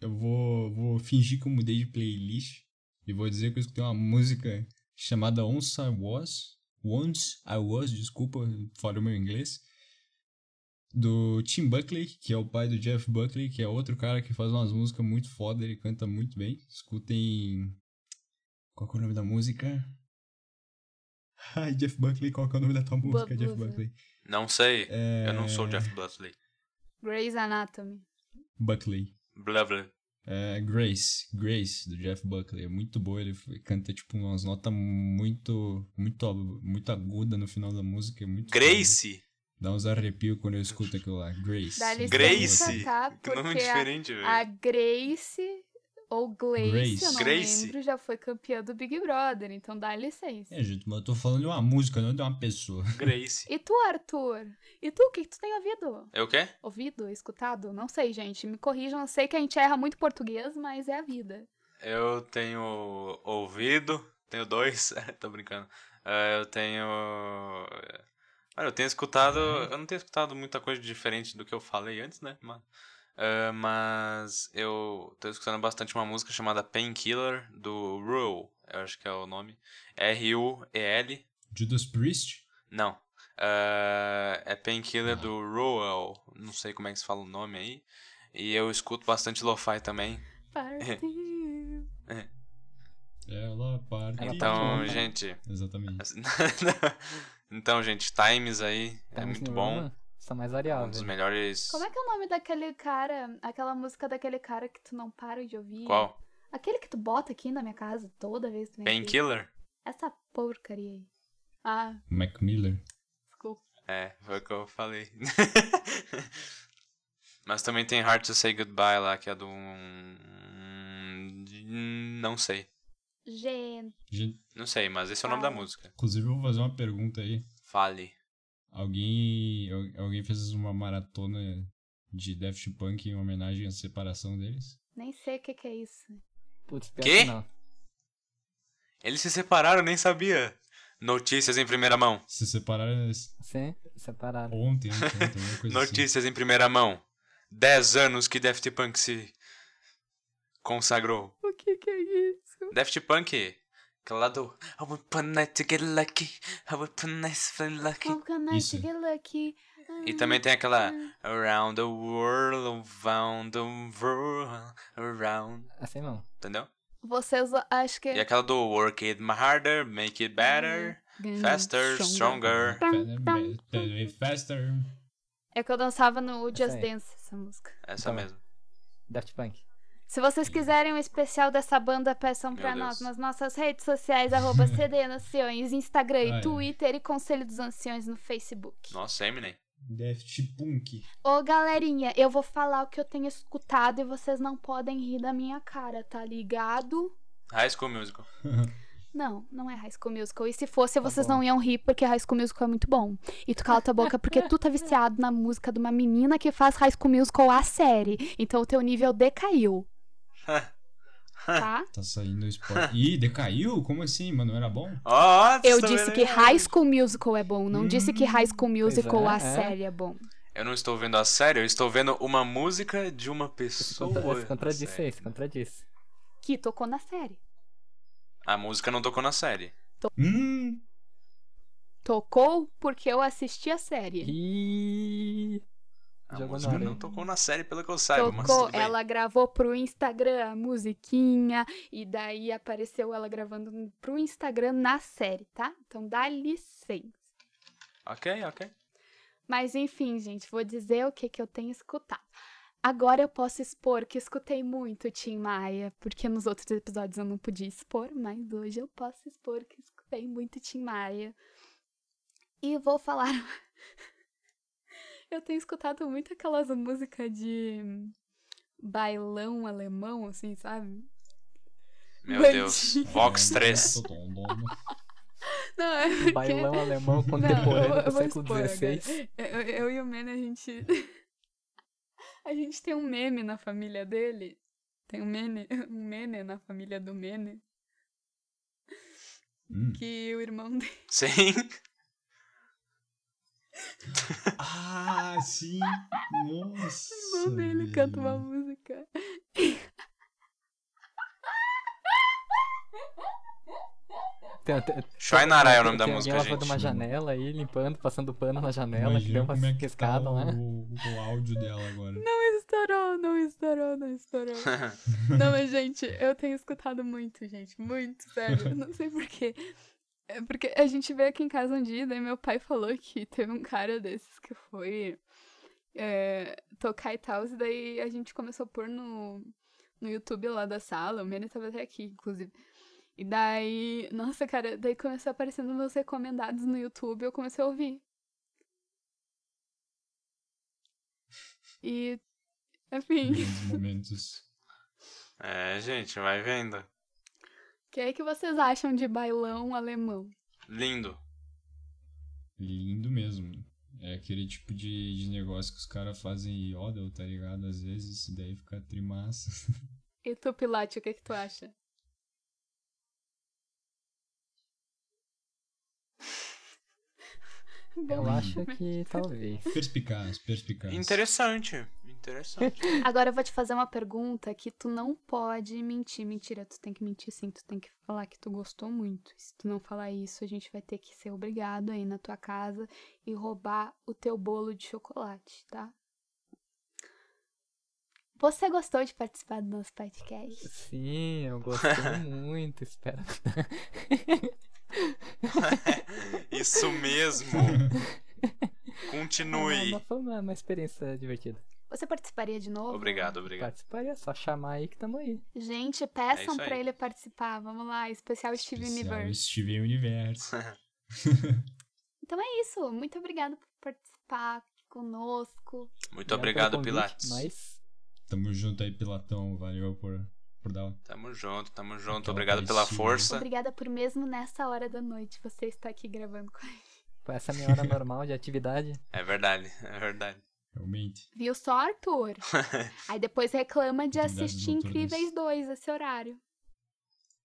Eu vou, vou fingir que eu mudei de playlist. E vou dizer que eu escutei uma música chamada Once I Was. Once I Was, desculpa, falei o meu inglês. Do Tim Buckley, que é o pai do Jeff Buckley, que é outro cara que faz umas músicas muito foda, ele canta muito bem. Escutem. Qual que é o nome da música? Ai, Jeff Buckley, qual que é o nome da tua música, Jeff Buckley. Não sei. É... Eu não sou o Jeff Buckley. Grey's Anatomy. Buckley. Blá. É Grace, Grace, do Jeff Buckley. É muito boa, ele canta, tipo, umas notas muito, muito, muito aguda no final da música. É muito. Grace? Dá uns arrepios quando eu escuto aquilo lá. Grace. Dá licença, Grace? tá? Que nome diferente, velho. a Grace, ou Glace, Grace. eu não Grace. lembro, já foi campeã do Big Brother, então dá licença. É, gente, mas eu tô falando de uma música, não de uma pessoa. Grace. E tu, Arthur? E tu, o que, que tu tem ouvido? É o quê? Ouvido? Escutado? Não sei, gente. Me corrijam. Eu sei que a gente erra muito português, mas é a vida. Eu tenho ouvido. Tenho dois. Tô brincando. É, eu tenho. Olha, eu tenho escutado. Eu não tenho escutado muita coisa diferente do que eu falei antes, né? Mas, é, mas eu tô escutando bastante uma música chamada Painkiller do Ruel. Eu acho que é o nome. R-U-E-L. Judas Priest? Não. É, é Painkiller do Ruel. Não sei como é que se fala o nome aí. E eu escuto bastante lo-fi também. Partiu. Ela parte. Ela Então, partiu. gente. Exatamente. então, gente, Times aí é Times muito New bom. Está mais Um variável. dos melhores. Como é que é o nome daquele cara, aquela música daquele cara que tu não para de ouvir? Qual? Aquele que tu bota aqui na minha casa toda vez que tu vem aqui. Painkiller? Essa porcaria aí. Ah, Mac Miller. desculpa. É, foi o que eu falei. Mas também tem Hard to Say Goodbye lá, que é do. Não sei. Gente, Gente, Não sei, mas esse é o nome da música. inclusive, eu vou fazer uma pergunta aí. Fale. Alguém, al- alguém fez uma maratona de Daft Punk em homenagem à separação deles? nem sei o que, que é isso. Putz, pior Quê? que não. Eles se separaram, eu nem sabia. Notícias em primeira mão. Se separaram eles Sim, separaram. ontem, ontem, assim. Notícias em primeira mão. 10 anos que Daft Punk se consagrou. O que, que é isso? Daft Punk, aquela lá do I will put night to get lucky, I will put nice to get lucky. Get? E também tem aquela Around the world, around the world, around. Assim não. Entendeu? Vocês acho que. E aquela do Work it harder, make it better, faster, stronger. Faster. É que eu dançava no Just. Dance, essa música. Essa Então. mesmo. Daft Punk. Se vocês quiserem um especial dessa banda, peçam Deus. nós nas nossas redes sociais, arroba CD Anciões, Instagram e é. Twitter e Conselho dos Anciões no Facebook. Nossa, Eminem. Daft Punk. Ô, galerinha, eu vou falar o que eu tenho escutado e vocês não podem rir da minha cara, tá ligado? High School Musical. Não, não é High School Musical. E se fosse, vocês bom. não iam rir, porque High School Musical é muito bom. E tu cala tua boca porque tu tá viciado na música de uma menina que faz High School Musical a série. Então o teu nível decaiu, tá? Tá saindo o spoiler. Ih, decaiu? Como assim, mano? Era bom? Ó, Eu tá disse que? High School Musical é bom, não disse que High School Musical é, a é. série é bom. Eu não estou vendo a série, eu estou vendo uma música de uma pessoa. se contradisse aí, se contradisse. Que tocou na série. A música não tocou na série. Hum, Tocou porque eu assisti a série. E A música não tocou na série, pelo que eu saiba, mas Tocou, tudo bem. ela gravou pro Instagram a musiquinha e daí apareceu ela gravando pro Instagram na série, tá? Então dá licença. Ok, ok. Mas enfim, gente, vou dizer o que que eu tenho escutado. Agora eu posso expor que escutei muito Tim Maia, porque nos outros episódios eu não podia expor, mas hoje eu posso expor que escutei muito Tim Maia. E vou falar. Eu tenho escutado muito aquelas músicas de bailão alemão, assim, sabe? Meu Bandido. Deus. Vox 3. Tom, tom, tom. Não, é porque... bailão alemão Não, contemporâneo eu- eu do século XVI. Eu, eu e o Mene, a gente. A gente tem um meme na família dele. Tem um Mene, um Mene na família do Mene. Hum. Que o irmão dele. Sim. Ah, sim. Nossa. O irmão dele canta uma velho. música. Tem, tem, Shwainara é o nome da tem música, alguém lavando gente. uma janela aí, limpando, passando pano na janela, que Imagina deu uma como é que tá escada lá. o, o áudio dela agora. Não estourou, não estourou, não estourou. Não, mas, gente, eu tenho escutado muito, gente. Muito, sério. Não sei porquê. É porque a gente veio aqui em casa um dia, daí meu pai falou que teve um cara desses que foi é, tocar e tal, e daí a gente começou a pôr no, no YouTube lá da sala, o Mene tava até aqui, inclusive. E daí, nossa, cara, daí começou aparecendo meus recomendados no YouTube, eu comecei a ouvir. E, enfim, momentos. É, gente, vai vendo. O que é que vocês acham de bailão alemão? Lindo. Lindo mesmo. É aquele tipo de, de negócio que os caras fazem em Yodel, tá ligado? Às vezes, e daí fica trimassa. E tu, Pilate, o que é que tu acha? Eu Bom, acho que talvez. perspicaz, perspicaz. Interessante. Interessante. Agora eu vou te fazer uma pergunta que tu não pode mentir. Mentira, tu tem que mentir sim, tu tem que falar que tu gostou muito. Se tu não falar isso, a gente vai ter que ser obrigado aí na tua casa e roubar o teu bolo de chocolate, tá? Você gostou de participar do nosso podcast? Sim, eu gostei muito, espero. Isso mesmo. Continue. Mas foi uma, uma experiência divertida. Você participaria de novo? Obrigado, obrigado. Participaria, só chamar aí que tamo aí. Gente, É peçam isso pra aí. ele participar. Vamos lá, especial Steve Especial Universe. Steven Universe. Então é isso. Muito obrigada por participar conosco. Muito Obrigado obrigado, Pilates. Mas Tamo junto aí, Pilatão. Valeu por, por dar. Tamo junto, tamo junto. Aquela Obrigado pela parecia. força. Obrigada por mesmo nessa hora da noite você estar aqui gravando com a gente. essa minha hora normal de atividade. É verdade, é verdade. Realmente. Viu só, Arthur? Aí depois reclama de assistir. Incríveis 2 esse horário.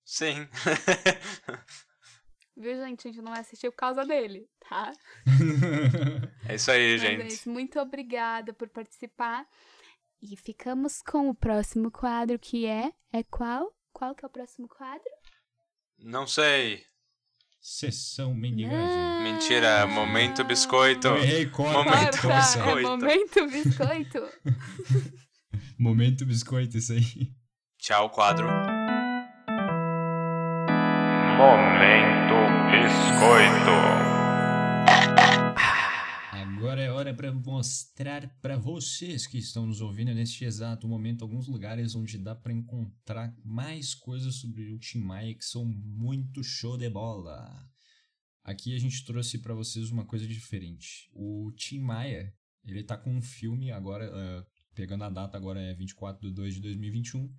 Sim. Viu, gente? A gente não vai assistir por causa dele, tá? É isso aí, Mas é gente. isso. Muito obrigada por participar. E ficamos com o próximo quadro, que é... É qual? Qual que é o próximo quadro? Não sei. Sessão mendigagem. Não. Mentira, momento biscoito. Eu errei, corta. Momento Corta, biscoito. é momento biscoito. Momento biscoito, isso aí. Tchau, quadro. Momento Biscoito. Agora é hora para mostrar para vocês que estão nos ouvindo neste exato momento alguns lugares onde dá para encontrar mais coisas sobre o Tim Maia que são muito show de bola. Aqui a gente trouxe pra vocês uma coisa diferente. O Tim Maia, ele tá com um filme agora, eh, pegando a data agora é 24 de 2 de 2021,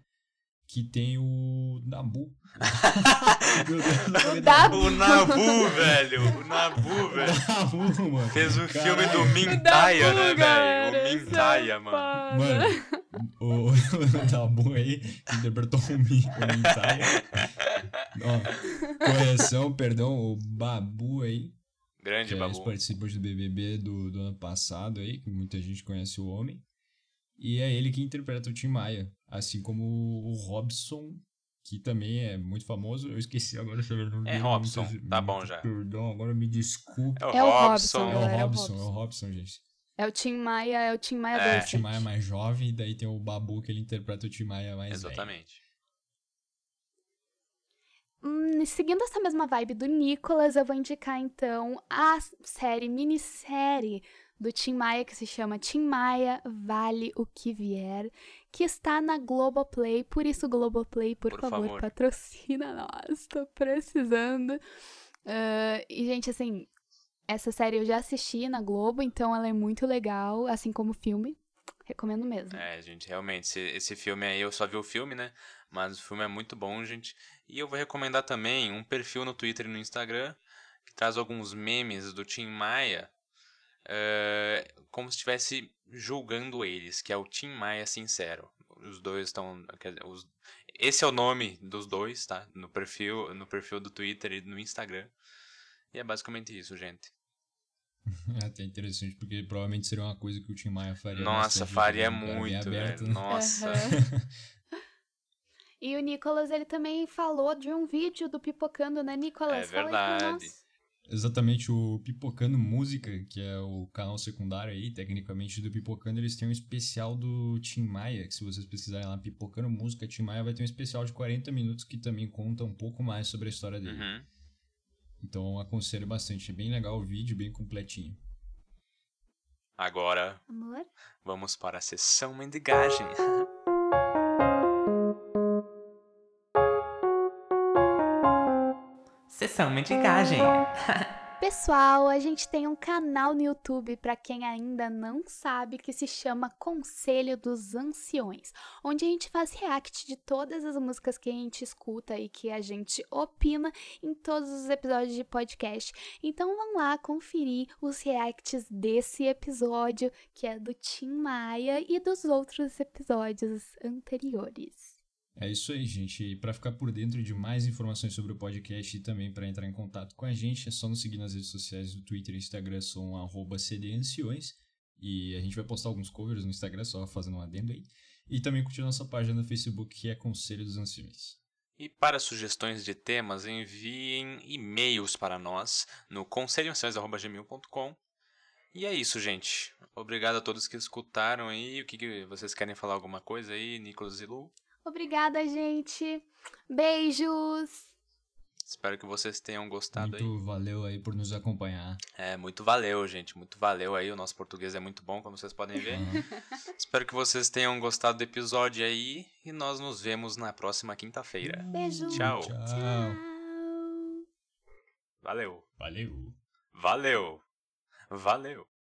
que tem o Nabu. Meu Deus, Dabu. O Nabu, velho. O Nabu, velho. Nabu, mano. Fez um Caralho. filme do Mintaia, né, velho? O esse é Mintaia, mano. Mano, o, o Nabu aí, que interpretou o, Mi, o Mintaia. Ó, correção, perdão, o Babu aí, Grande que é Babu. ex-participante do BBB do, do ano passado aí, que muita gente conhece o homem. E é ele que interpreta o Tim Maia, assim como o Robson, que também é muito famoso. Eu esqueci agora o sobrenome É Robson, muito- tá bom já. Perdão, agora me desculpe. É o É o Robson. Robson, É o galera, é o Robson, é o Robson. Gente. É o Tim Maia, é o Tim Maia É. O. Tim Maia mais jovem, e daí tem o Babu que ele interpreta o Tim Maia mais velho. Exatamente. Hum, seguindo essa mesma vibe do Nicolas, eu vou indicar então a série, minissérie do Tim Maia, que se chama Tim Maia Vale o Que Vier, que está na Globoplay. Por isso, Globoplay, por, Por favor, favor. patrocina nós. Tô precisando. Ah, e, gente, assim, essa série eu já assisti na Globo, então ela é muito legal, assim como o filme. Recomendo mesmo. É, gente, realmente, esse, esse filme aí, eu só vi o filme, né? Mas o filme é muito bom, gente. E eu vou recomendar também um perfil no Twitter e no Instagram que traz alguns memes do Tim Maia, é, como se estivesse julgando eles, que é o Tim Maia Sincero. Os dois estão. os- esse é o nome dos dois, tá? No perfil, no perfil do Twitter e no Instagram. E é basicamente isso, gente. É até interessante, porque provavelmente seria uma coisa que o Tim Maia faria. Nossa, faria né? Pra ver muito, aberto, né? Nossa. Aham. E o Nicolas, ele também falou de um vídeo do Pipocando, né, Nicolas? É Fala verdade. Exatamente, o Pipocando Música, que é o canal secundário aí, tecnicamente do Pipocando, eles têm um especial do Tim Maia, que se vocês pesquisarem lá, Pipocando Música, Tim Maia vai ter um especial de 40 minutos que também conta um pouco mais sobre a história dele. Uhum. Então aconselho bastante, é bem legal o vídeo, bem completinho. Agora Amor? vamos para a sessão mendigagem. Sessão mendigagem. Pessoal, a gente tem um canal no YouTube para quem ainda não sabe que se chama Conselho dos Anciões, onde a gente faz react de todas as músicas que a gente escuta e que a gente opina em todos os episódios de podcast. Então vão lá conferir os reacts desse episódio, que é do Tim Maia e dos outros episódios anteriores. É isso aí, gente. E para ficar por dentro de mais informações sobre o podcast e também para entrar em contato com a gente, é só nos seguir nas redes sociais do Twitter e Instagram, são cdanciões. E a gente vai postar alguns covers no Instagram, só fazendo um adendo aí. E também curtir nossa página no Facebook, que é Conselho dos Anciões. E para sugestões de temas, enviem e-mails para nós no conselhoanciões.gmail.com. E é isso, gente. Obrigado a todos que escutaram aí. O que, que vocês querem falar alguma coisa aí, Nicolas e Lu? Obrigada, gente. Beijos. Espero que vocês tenham gostado aí. Muito valeu aí por nos acompanhar. É, muito valeu, gente. Muito valeu aí. O nosso português é muito bom, como vocês podem ver. Espero que vocês tenham gostado do episódio aí. E nós nos vemos na próxima quinta-feira. Beijo. Tchau. Tchau. Valeu. Valeu. Valeu. Valeu.